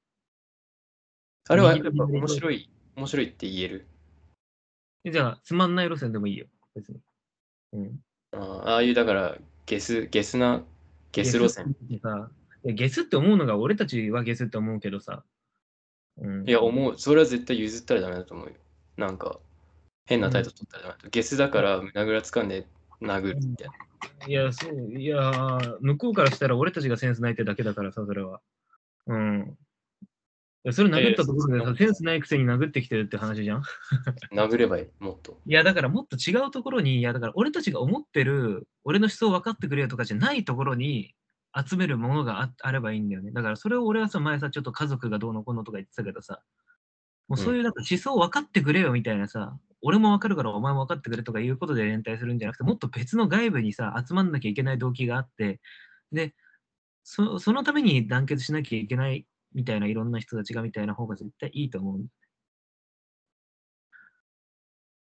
あれはやっぱ面白い、面白いって言える？じゃあ、つまんない路線でもいいよ、別に。うん。あーああいう、だから、ゲス、ゲスな、ゲス路線。ゲスってさいやゲスって思うのが俺たちはゲスって思うけどさ。うん、いや、思う。それは絶対譲ったらダメだと思うよ。なんか、変な態度取ったらダメだ。ゲスだから胸ぐらつかんで殴るみたいな。いや、そう、いや、向こうからしたら俺たちがセンスないってだけだからさ、それは。うん。いやそれ殴ったところでさ、センスないくせに殴ってきてるって話じゃん？殴ればいい、もっと。いや、だからもっと違うところに、いや、だから俺たちが思ってる、俺の思想分かってくれよとかじゃないところに集めるものがああればいいんだよね。だからそれを俺はさ、前さ、ちょっと家族がどうのこうのとか言ってたけどさ、もうそういうなんか思想分かってくれよみたいなさ、俺も分かるからお前も分かってくれとかいうことで連帯するんじゃなくて、もっと別の外部にさ、集まんなきゃいけない動機があって、で、そそのために団結しなきゃいけないみたいないろんな人たちがみたいな方が絶対いいと思うん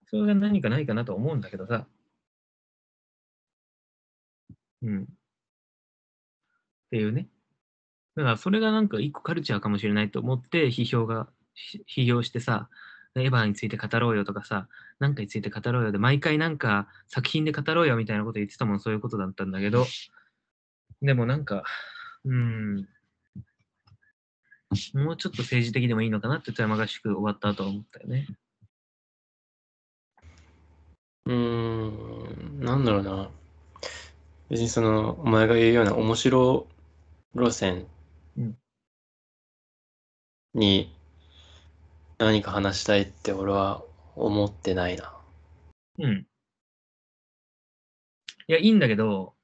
それが何かないかなと思うんだけどさ。うん。っていうね。だからそれがなんか一個カルチャーかもしれないと思って批評が、ひ批評してさ、エヴァについて語ろうよとかさ、なんかについて語ろうよで、毎回なんか作品で語ろうよみたいなこと言ってたもん、そういうことだったんだけど、でもなんか、うん、もうちょっと政治的でもいいのかなって富山合宿終わった後は思ったよね。うーん、なんだろうな。別にその、お前が言うような面白路線うんに何か話したいって俺は思ってないな。うん。いや、いいんだけど、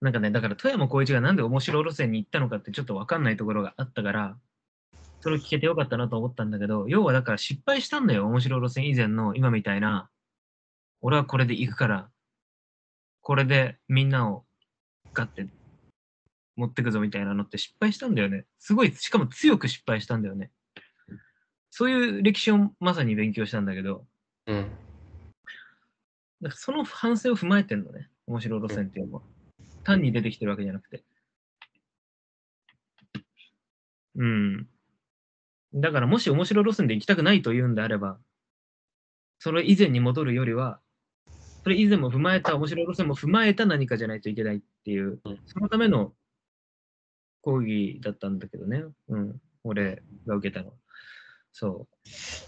なんかね、だから富山光一がなんで面白路線に行ったのかってちょっとわかんないところがあったから、それを聞けてよかったなと思ったんだけど、要はだから失敗したんだよ、面白路線以前の今みたいな、俺はこれで行くから、これでみんなをガッて持ってくぞみたいなのって失敗したんだよね。すごい、しかも強く失敗したんだよね。そういう歴史をまさに勉強したんだけど、うん。だからその反省を踏まえてんのね、面白い路線っていうのは。単に出てきてるわけじゃなくて。うん。だからもし面白い路線で行きたくないというんであれば、それ以前に戻るよりは、それ以前も踏まえた、面白い路線も踏まえた何かじゃないといけないっていううん、そのための講義だったんだけどね。うん。俺が受けたのは。そ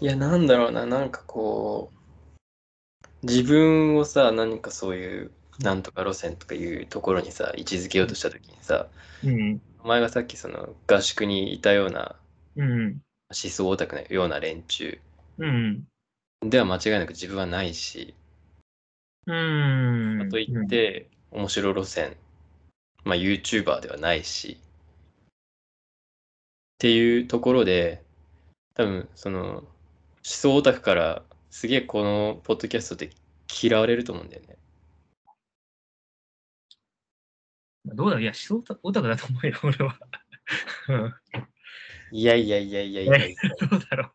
いや、なんだろうな、なんかこう、自分をさ、何かそういう、なんとか路線とかいうところにさ、位置づけようとしたときにさ、う。うん。お前がさっきその合宿にいたようなうん。思想オタクのような連中うん。では間違いなく自分はないし、うん。かといって、面白路線、まあ YouTuber ではないし、っていうところで、多分その思想オタクからすげえこのポッドキャストって嫌われると思うんだよね。どうだいや、思想オタクだと思うよ、俺は。うんいやいやいやいやいやいや。どうだろ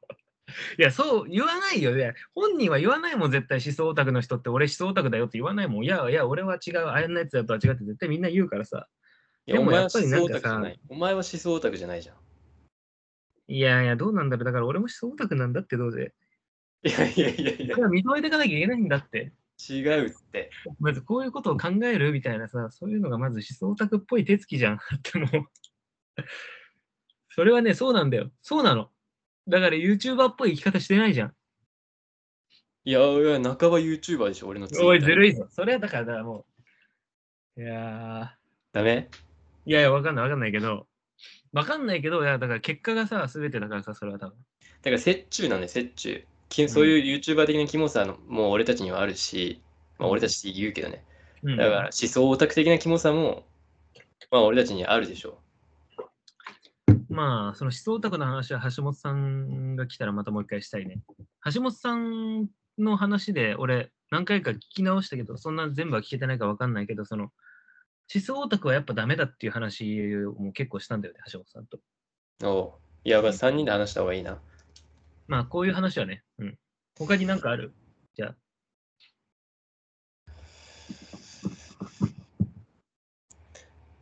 いや、そう言わないよね。本人は言わないもん、絶対思想オタクの人って、俺思想オタクだよって言わないもん。いやいや、俺は違う、あんなやつだとは違って絶対みんな言うからさ。いや、お前はでもやっぱり思なんかさ想オタクじゃない。お前は思想オタクじゃないじゃん。いやいや、どうなんだろう。だから俺も思想オタクなんだってどうせ。いやいやいやいやそ、れは認めていかなきゃいけないんだって。違うって。まずこういうことを考えるみたいなさ、そういうのがまず思想オタクっぽい手つきじゃん。ってもう。それはね、そうなんだよ。そうなの。だから YouTuber っぽい生き方してないじゃん。いやいや、半ば YouTuber でしょ、俺のおい、ずるいぞ。それはだから、だからもう。いやダメ？ー、いやいや、わかんないわかんないけど、わかんないけど、いや、だから結果がさ、すべてだからさ、それは多分。だから折衷なんで折衷。きそういう YouTuber 的なキモさのもう俺たちにはあるし、まあ俺たちって言うけどね。うん、だから思想オタク的なキモさも、まあ俺たちにあるでしょまあ、その思想オタクの話は橋本さんが来たらまたもう一回したいね。橋本さんの話で俺何回か聞き直したけど、そんな全部は聞けてないかわかんないけど、その思想オタクはやっぱダメだっていう話も結構したんだよね、橋本さんと。う。おういや、まあ3人で話した方がいいな。まあ、こういう話はね、うん。他になんかある？じゃあ。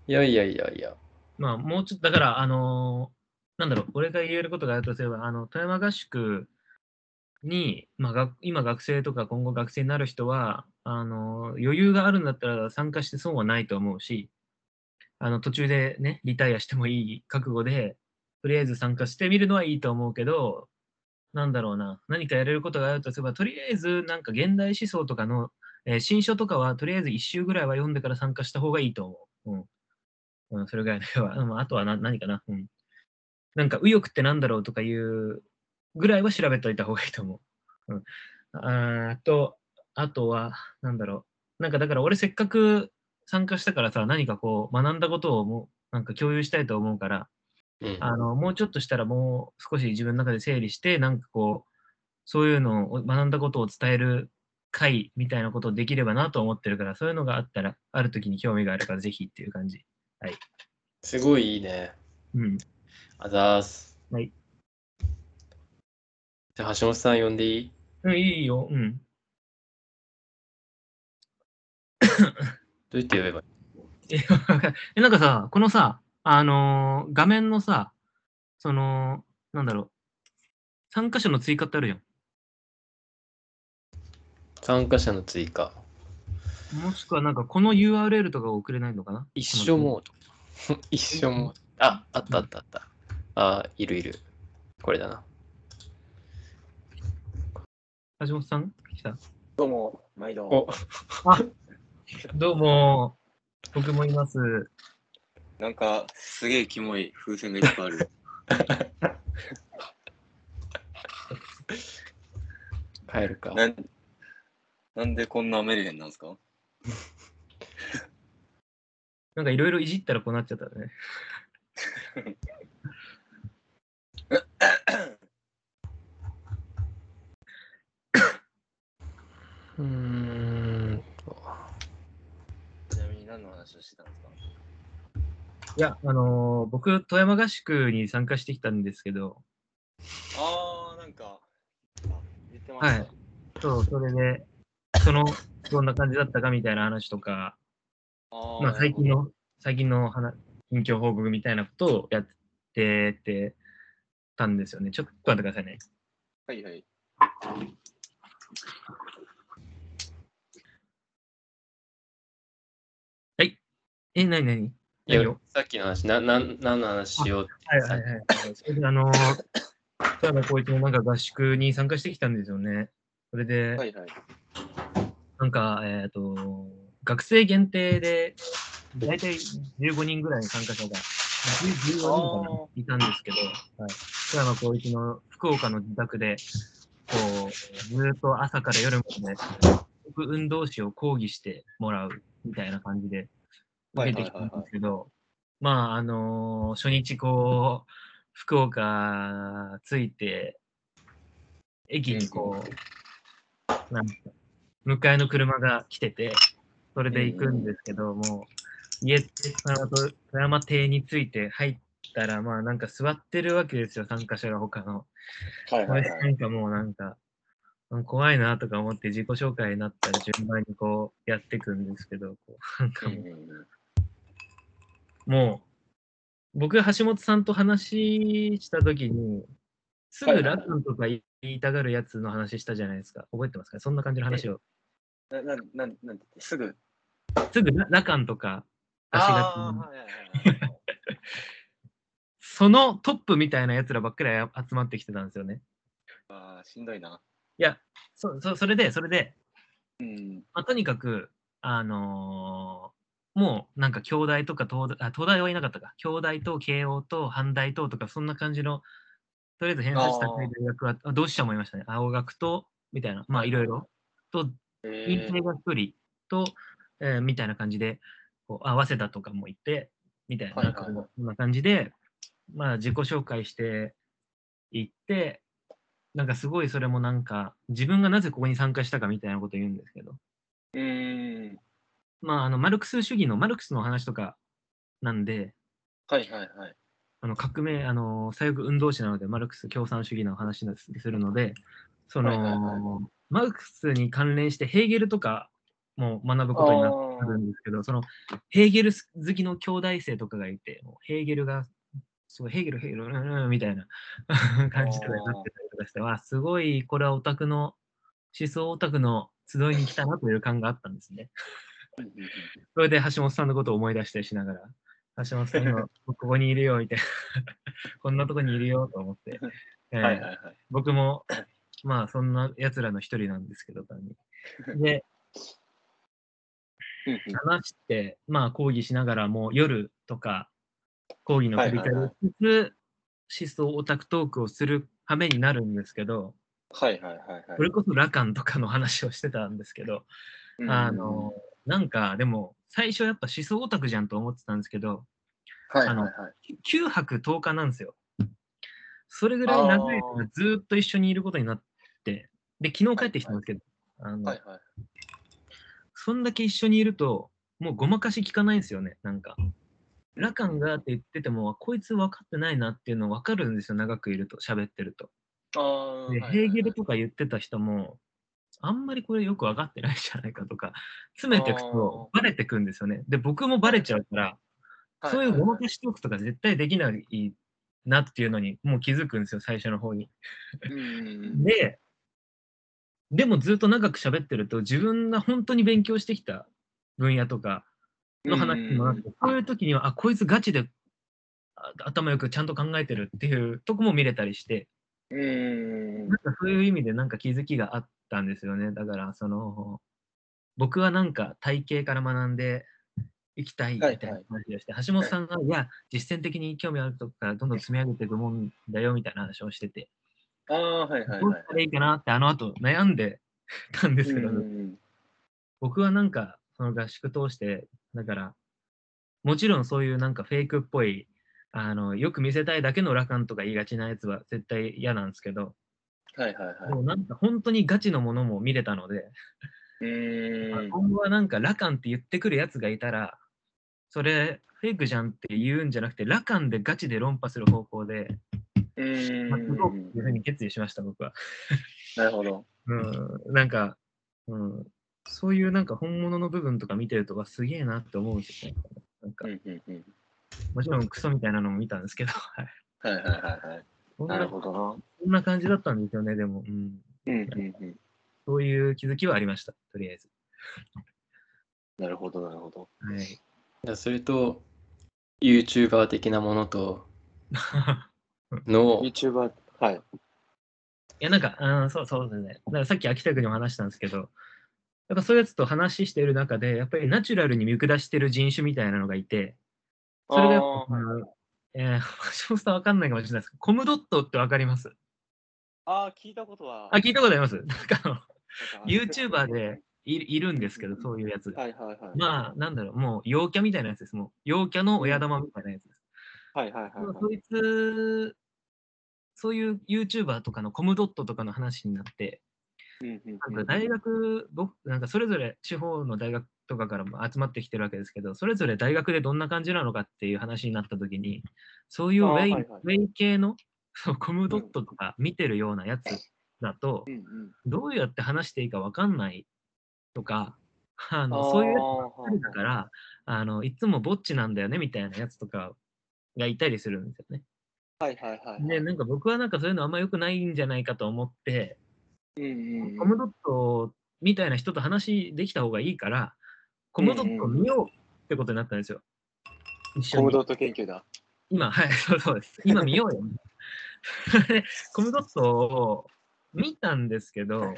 いやいやいやいや。まあ、もうちょっと、だから、あのーなんだろう、俺が言えることがあるとすれば、あの、富山合宿に、まあ、が今学生とか今後学生になる人は、あの余裕があるんだったら参加して損はないと思うし、あの、途中でね、リタイアしてもいい覚悟で、とりあえず参加してみるのはいいと思うけど、なんだろうな、何かやれることがあるとすれば、とりあえず、なんか現代思想とかの、えー新書とかは、とりあえず1週ぐらいは読んでから参加した方がいいと思う。うん。うん、それぐらいのは、うんあとは何かな。うん。なんか、右翼ってなんだろうとかいうぐらいは調べといた方がいいと思う。うん。あと、あとは、なんだろう。なんか、だから俺せっかく参加したからさ、何かこう、学んだことをもう、なんか共有したいと思うから、うん。あの、もうちょっとしたらもう少し自分の中で整理して、なんかこう、そういうのを学んだことを伝える会みたいなことをできればなと思ってるから、そういうのがあったら、ある時に興味があるから、ぜひっていう感じ。すごいいいね。うん。あざーす。はい。じゃあ橋本さん呼んでいい？うん、いいよ。うん。どうやって呼べばいい ええなんかさ、このさ、あのー画面のさ、その、なんだろう、参加者の追加ってあるじゃん。参加者の追加。もしくはなんかこの URL とか送れないのかな？一緒モード。一緒モード。あ、あったあったあった。あ、いるいる。これだな。橋本さん？来たどうも、毎度。お どうも、僕もいます。なんか、すげえキモい風船がいっぱいある。帰るか。なんなんでこんなメリヘンなんですか？なんかいろいろいじったらこうなっちゃったね。うーん。ちなみに何の話をしてたんですか？いや、あのー僕、富山合宿に参加してきたんですけど、あー、なんか、あ言ってました。はいそう、それで、その、どんな感じだったかみたいな話とか、あーまあ、最近。の、最近の話近況報告みたいなことをやっててたんですよね。ちょっと待ってくださいね。はいはい。え、なになに？いやさっきの話、な、なん、何の話しようって。はいはいはい。それであのー、富山光一のなんか合宿に参加してきたんですよね。それで、はいはい。なんか、えっ、と、学生限定で、大体15人ぐらいの参加者が、10 15人かあな、いたんですけど、はい、富山光一の福岡の自宅で、こう、ずーっと朝から夜まで、運動士を講義してもらうみたいな感じで、受けてきたんですけど、まあ、あのー初日こう、福岡着いて、駅にこう、なんか迎えの車が来てて、それで行くんですけども、家、富山と富山邸に着いて入っったら、まあなんか座ってるわけですよ、参加者が他の。はいはいはい。なんかもうなんか、うん怖いなとか思って自己紹介になったら順番にこうやっていくんですけど、こうなんかもうもう、僕が橋本さんと話したときに、すぐラカンとか言いたがるやつの話したじゃないですか。覚えてますか？そんな感じの話を。な、な、な、なすぐ？すぐララカンとか。そのトップみたいなやつらばっかり集まってきてたんですよね。ああ、しんどいな。いや、そそそれで、それで、うん。まあ、とにかく、あのーもうなんか京大とか東大あ東大はいなかったか、京大と慶応と阪大ととか、そんな感じの、とりあえず偏差値高い大学は、あ同志社もいましたね。青学と、みたいな、まあい。ろいろ、と、院え生が一人と、えーみたいな感じで、こう合わせたとかもいて、みたいな、なんかんな感じで、まあ自己紹介していって、なんかすごいそれもなんか、自分がなぜここに参加したかみたいなこと言うんですけど、ー、う。まあ、あのマルクス主義のマルクスの話とかなんで、はいはいはい。あの革命、あの左翼運動史なので、マルクス共産主義の話ですするので、その、はいはいはマルクスに関連してヘーゲルとかも学ぶことになるんですけど、そのヘーゲル好きの兄弟生とかがいて、もうヘーゲルが、すごいヘーゲル、ヘーゲル、うんうんみたいな感じとかになってたりとかして、わすごい、これはオタクの、思想オタクの集いに来たなという感があったんですね。それで橋本さんのことを思い出したりしながら、橋本さん今、ここにいるよ、みたいな。こんなとこにいるよ、と思って。えーはいはいはい。僕も、まあ、そんな奴らの一人なんですけど、単に。で、話して、まあ、講義しながらもう夜とか、講義の振り返しつつ、思想オタクトークをする羽目になるんですけど、はいはいはいはいそれこそラカンとかの話をしてたんですけど、うん。なんか、でも、最初やっぱ思想オタクじゃんと思ってたんですけど、はいはいはい。9泊10日なんですよ。それぐらい長い間ずーっと一緒にいることになって、で、昨日帰ってきたんですけど、あのはいはい。そんだけ一緒にいると、もうごまかし聞かないんですよね、なんか。ラカンがって言ってても、こいつ分かってないなっていうの分かるんですよ、長くいると、喋ってると。ああ。で、ヘーゲルとか言ってた人も、あんまりこれよく分かってないんじゃないかとか、詰めていくとバレてくんですよね。で、僕もバレちゃうから、そういうごまかしトークとか絶対できないなっていうのにもう気づくんですよ、最初の方に。うん。で、でもずっと長く喋ってると、自分が本当に勉強してきた分野とかの話にもなって、そういう時には、あ、こいつガチであ頭よくちゃんと考えてるっていうとこも見れたりして、うん。なんかそういう意味でなんか気づきがあったんですよね。だから、その、僕はなんか体系から学んでいきたいみたいな話をして、橋本さんが、いや、実践的に興味あるとか、どんどん積み上げていくもんだよみたいな話をしてて、ああ、はいはいはいどうした。らいいかなってあの後悩んでたんですけど、うん僕はなんかその合宿通して、だから、もちろんそういうなんかフェイクっぽい、あのよく見せたいだけのラカンとか言いがちなやつは絶対嫌なんですけど、はいはいはいで。もなんか本当にガチのものも見れたので、うん。今後はなんかラカンって言ってくるやつがいたら、それフェイクじゃんって言うんじゃなくて、ラカンでガチで論破する方向で、うん。やっていこうっていうふうに決意しました、僕は。なるほど。うん、なんか、うん、そういうなんか本物の部分とか見てると、わすげえなって思うんですよね。なんかう、んうんうん。もちろんクソみたいなのも見たんですけど、はい。はいはいはいはい。なるそんなほどな。そんな感じだったんですよね、でも、うん。うんうんうん。そういう気づきはありました、とりあえず。なるほどなるほど。はい。いやそれと YouTuber 的なものと の YouTuber、はい。いや、なんか、うん、そうそうですね。だからさっき秋田君にも話したんですけど、やっぱそういうやつと話している中で、やっぱりナチュラルに見下してる人種みたいなのがいて、それがえー、橋本さんわかんないかもしれないですけど、コムドットってわかります？あー、聞いたことは。あ、聞いたことあります？なんかあの、YouTuber でいいるんですけど、そういうやつが。はいはいはい。まあ、なんだろう、もう陽キャみたいなやつです。もう陽キャの親玉みたいなやつです。はいはいはいはい。そいつ、そういう YouTuber とかのコムドットとかの話になって、なんか大学、僕、なんかそれぞれ地方の大学とかからも集まってきてるわけですけど、それぞれ大学でどんな感じなのかっていう話になったときに、そういうウェイ,、はいはいウェイ系のコムドットとか見てるようなやつだとう、んうんどうやって話していいかわかんないとか、ああのそういうやつだから、あのいつもぼっちなんだよねみたいなやつとかがいたりするんですよね。はいはいはいはい。で、なんか僕はなんかそういうのあんま良くないんじゃないかと思って、コムドットみたいな人と話できた方がいいから、コムドットを見ようってことになったんですよ。コムドット研究だ。今、はい、そうそうです。今見ようよ。で コムドットを見たんですけど、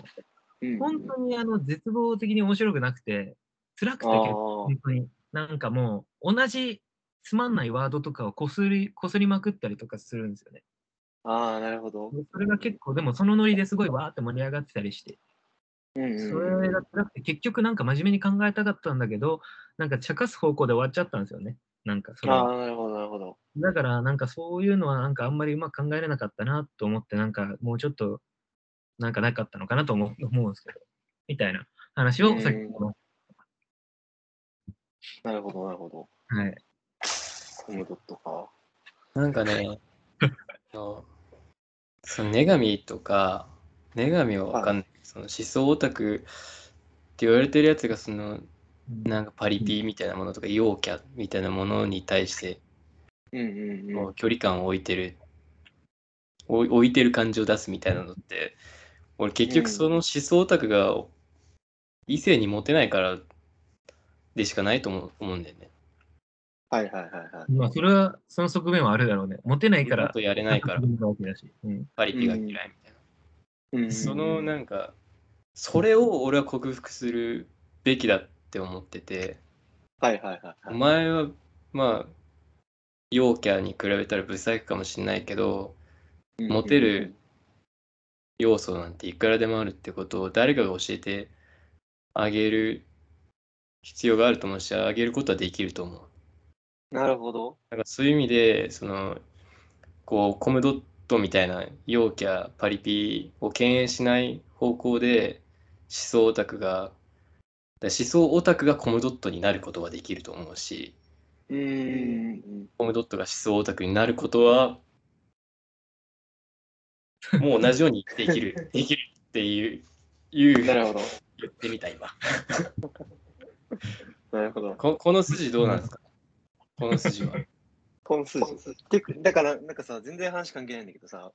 本当にあの絶望的に面白くなくて、辛くて本当に。なんかもう、同じつまんないワードとかをこすり、こすりまくったりとかするんですよね。ああ、なるほど。でそれが結構、でもそのノリですごいわーって盛り上がってたりして、うんうんそれが辛くて、結局なんか真面目に考えたかったんだけど、なんか茶化す方向で終わっちゃったんですよね。なんかそれはああ、なるほど、なるほど。だから、なんかそういうのは、なんかあんまりうまく考えれなかったなと思って、なんかもうちょっと、なんかなかったのかなと思う思うんですけど、みたいな話をさっきうんの、なるほど、なるほど。はい。コムドットか。なんかね、あのその女神とか、女神はわかんない。その思想オタクって言われてるやつが、その、なんかパリピみたいなものとか、陽キャみたいなものに対して、うんう距離感を置いてる、置いてる感じを出すみたいなのって、俺結局その思想オタクが異性にモテないからでしかないと思う思うんだよね。はいはいはいはい。まあ、それは、その側面はあるだろうね。モテないからと、やれないから。パリピが嫌いみたいな。うんそのなんかそれを俺は克服するべきだって思っててはいはいはいおはい。前はまあ陽キャに比べたらブサイクかもしれないけどモテる要素なんていくらでもあるってことを誰かが教えてあげる必要があると思うしあげることはできると思うなるほど。なんかそういう意味でそのこうコムドットみたいな陽キャパリピを敬遠しない方向で思想オタクが思想オタクがコムドットになることはできると思うしうんコムドットが思想オタクになることはもう同じようにできる できるっていういううん。なるほど。言ってみた今 なるほど。ここの筋どうなんですか？この筋は。本数でだから、なんかさ、全然話関係ないんだけどさ、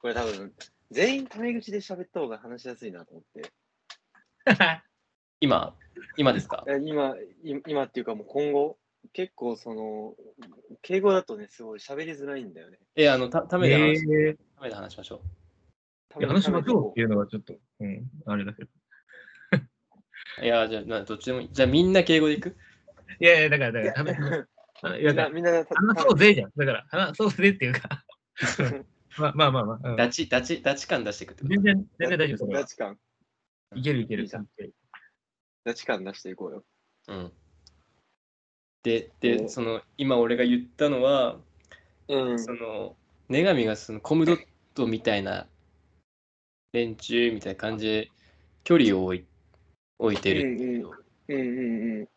これ多分、全員タメ口で喋った方が話しやすいなと思って。今今ですか？え今、い今っていうかもう今後、結構その、敬語だとね、すごい喋りづらいんだよね。えあのたためでえ話し、ー、ためで話しましょう。たいや話しましょう。っていう。のはちょっと、う。ん、あれだけど。いや、じゃあ、まあどっちでもいい。じゃあ、みんな敬語でいく？いやいや、だから、だから、食べあいみんな、やだみんな、話そうぜじゃん。だから、話そうぜっていうか。まあまあまあまあ。うんダチ、ダチ、ダチ感出していくってこと？全然、全然大丈夫、それはダ。チ感、いけるいける。いいじゃんダチ感出していこうよ。うん。で、おで、その、今俺が言ったのは、うんその、女神がそのコムドットみたいな連中みたいな感じで距離を置い置いてるうんうんうん。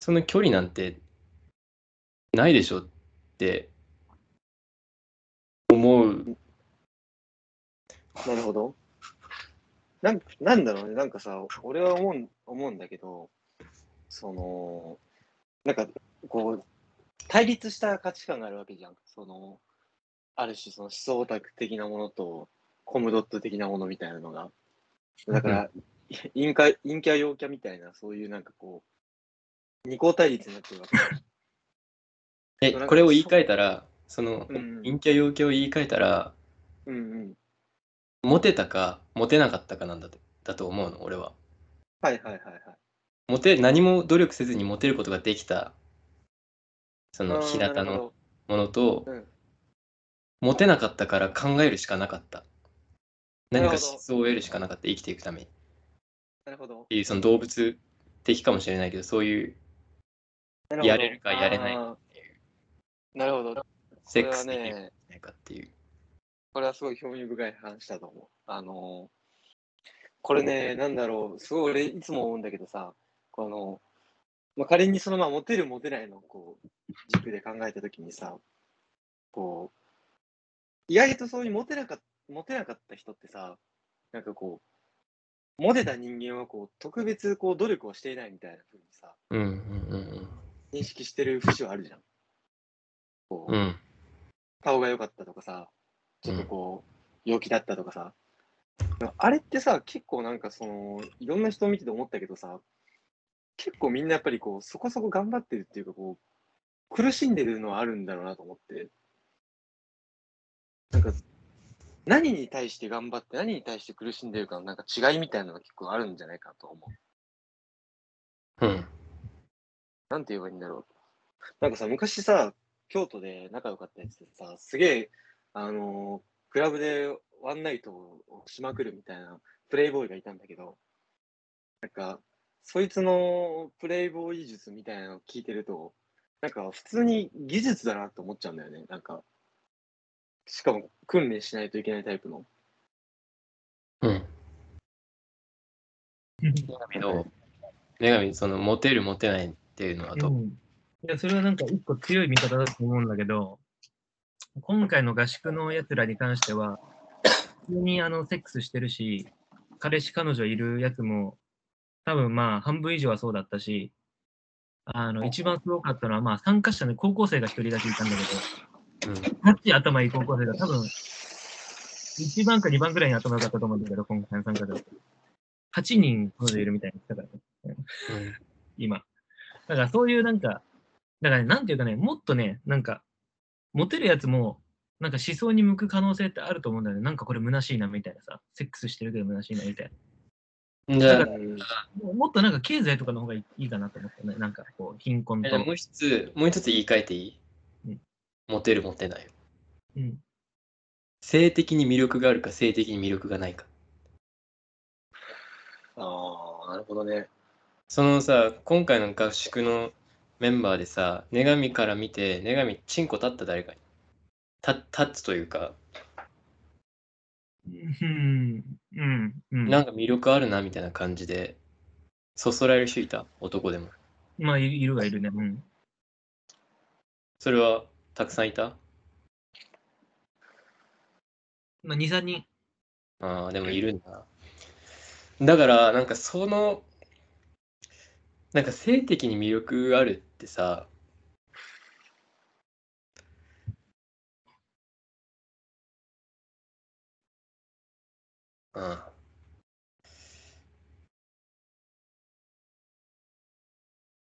その距離なんてないでしょって思う。なるほど。なんなんだろうね、なんかさ、俺は思う思うんだけど、その、なんか、こう、対立した価値観があるわけじゃん。その、ある種、その思想オタク的なものと、コムドット的なものみたいなのが。だから、陰キャ、陰キャ陽キャみたいな、そういうなんかこう、二項対立になってるわけ。え、これを言い換えたら、その、うん。陰キャ陽キャを言い換えたら、うんうん。モテたかモテなかったかなんだとだと思うの俺は。はいはいはいはい。モテ何も努力せずにモテることができたその日向のものと、うん。モテなかったから考えるしかなかった。何かなるほど。思想を得るしかなかった生きていくために。っなるほど。ていうその動物的かもしれないけどそういうやれるかやれない。かなるほど。セックスできるかこれはねできないかっていうこれはすごい興味深い話だと思う。あのーこれね、なんだろう、すごい俺いつも思うんだけどさ、この、まあ、仮にそのまあモテるモテないのこう軸で考えたときにさ、こう、意外とそういうモテなかっモテなかった人ってさ、なんかこう、モテた人間はこう特別こう努力をしていないみたいな風にさ、うんうん認識してる節はあるじゃん。こう、うんうん。顔が良かったとかさ、ちょっとこう、陽気だったとかさ、あれってさ、結構なんかその、いろんな人を見てて思ったけどさ、結構みんなやっぱりこう、そこそこ頑張ってるっていうか、こう、苦しんでるのはあるんだろうなと思って、なんか、何に対して頑張って、何に対して苦しんでるかのなんか違いみたいなのが結構あるんじゃないかなと思う。うん。なんて言えばいいんだろう。なんかさ、昔さ、京都で仲良かったやつでさ、すげえ、あのークラブでワンナイトをしまくるみたいなプレイボーイがいたんだけど、なんか、そいつのプレイボーイ術みたいなのを聞いてると、なんか普通に技術だなって思っちゃうんだよね。なんか、しかも訓練しないといけないタイプの。うん。女神どう女神、その、モテるモテないっていうのはどう、うんいや、それはなんか一個強い見方だと思うんだけど、今回の合宿のやつらに関しては、普通にあのセックスしてるし、彼氏、彼女いるやつも、多分まあ半分以上はそうだったし、あの一番すごかったのは、まあ参加者の高校生が一人だけいたんだけど、タッチ頭いい高校生が多分、1番か2番ぐらいに頭良かったと思うんだけど、今回の参加者。8人彼女いるみたいに言ってたからね。うん今。だからそういうなんか、だからね、なんていうかね、もっとね、なんか、モテるやつも、なんか思想に向く可能性ってあると思うんだよね。なんかこれ虚しいなみたいなさ、セックスしてるけど虚しいなみたいじゃあだか、な。もっとなんか経済とかの方がいいかなと思ってね。なんかこう、貧困と。もう一つ、もう一つ言い換えていい、うんモテるモテない。うん。性的に魅力があるか、性的に魅力がないか。ああ、なるほどね。そのさ、今回の合宿のメンバーでさ、女神から見て、女神、チンコ立った誰かに。た立つというか、うん。うん。うん。なんか魅力あるなみたいな感じで、そそられる人いた男でも。まあ、いるがいるね。うん。それはたくさんいた？まあ、2、3人。ああ、でもいるんだ。だから、なんかその、なんか性的に魅力あるってさ、うん。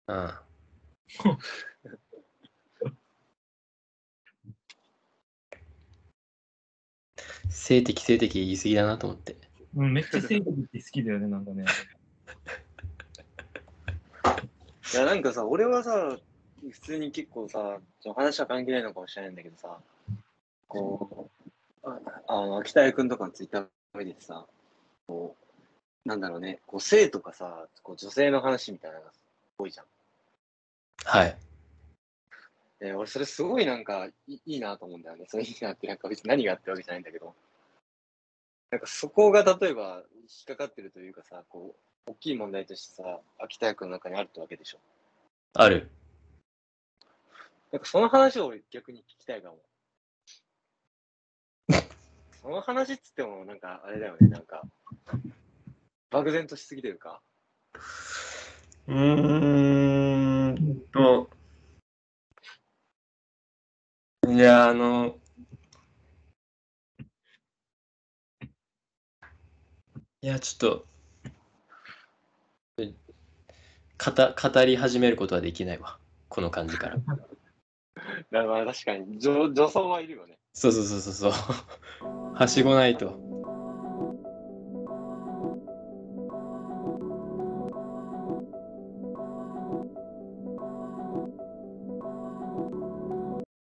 うん。性的性的言い過ぎだなと思って。うん、めっちゃ性的って好きだよね、なんかね。いや、なんかさ、俺はさ、普通に結構さ、話は関係ないのかもしれないんだけどさ、こう、ああの、秋田屋くんとかのツイッター見ててさ、こう、なんだろうね、こう、性とかさ、こう女性の話みたいなのが多いじゃん。はい。で、俺それすごいなんかいいいなと思うんだよね。それいいなってなんか別に何があってわけじゃないんだけど。なんかそこが例えば引っかかってるというかさ、こう、大きい問題としてさ、秋田屋くんの中にあるってわけでしょ。ある。なんかその話を俺逆に聞きたいかも。その話っつってもなんかあれだよね、なんか、漠然としすぎてるか。うーんと、いや、あの、いや、ちょっと、え語語り始めることはできないわ。この感じから。だから確かに女女装はいるよね。そうそうそうそうそう。はしごないと。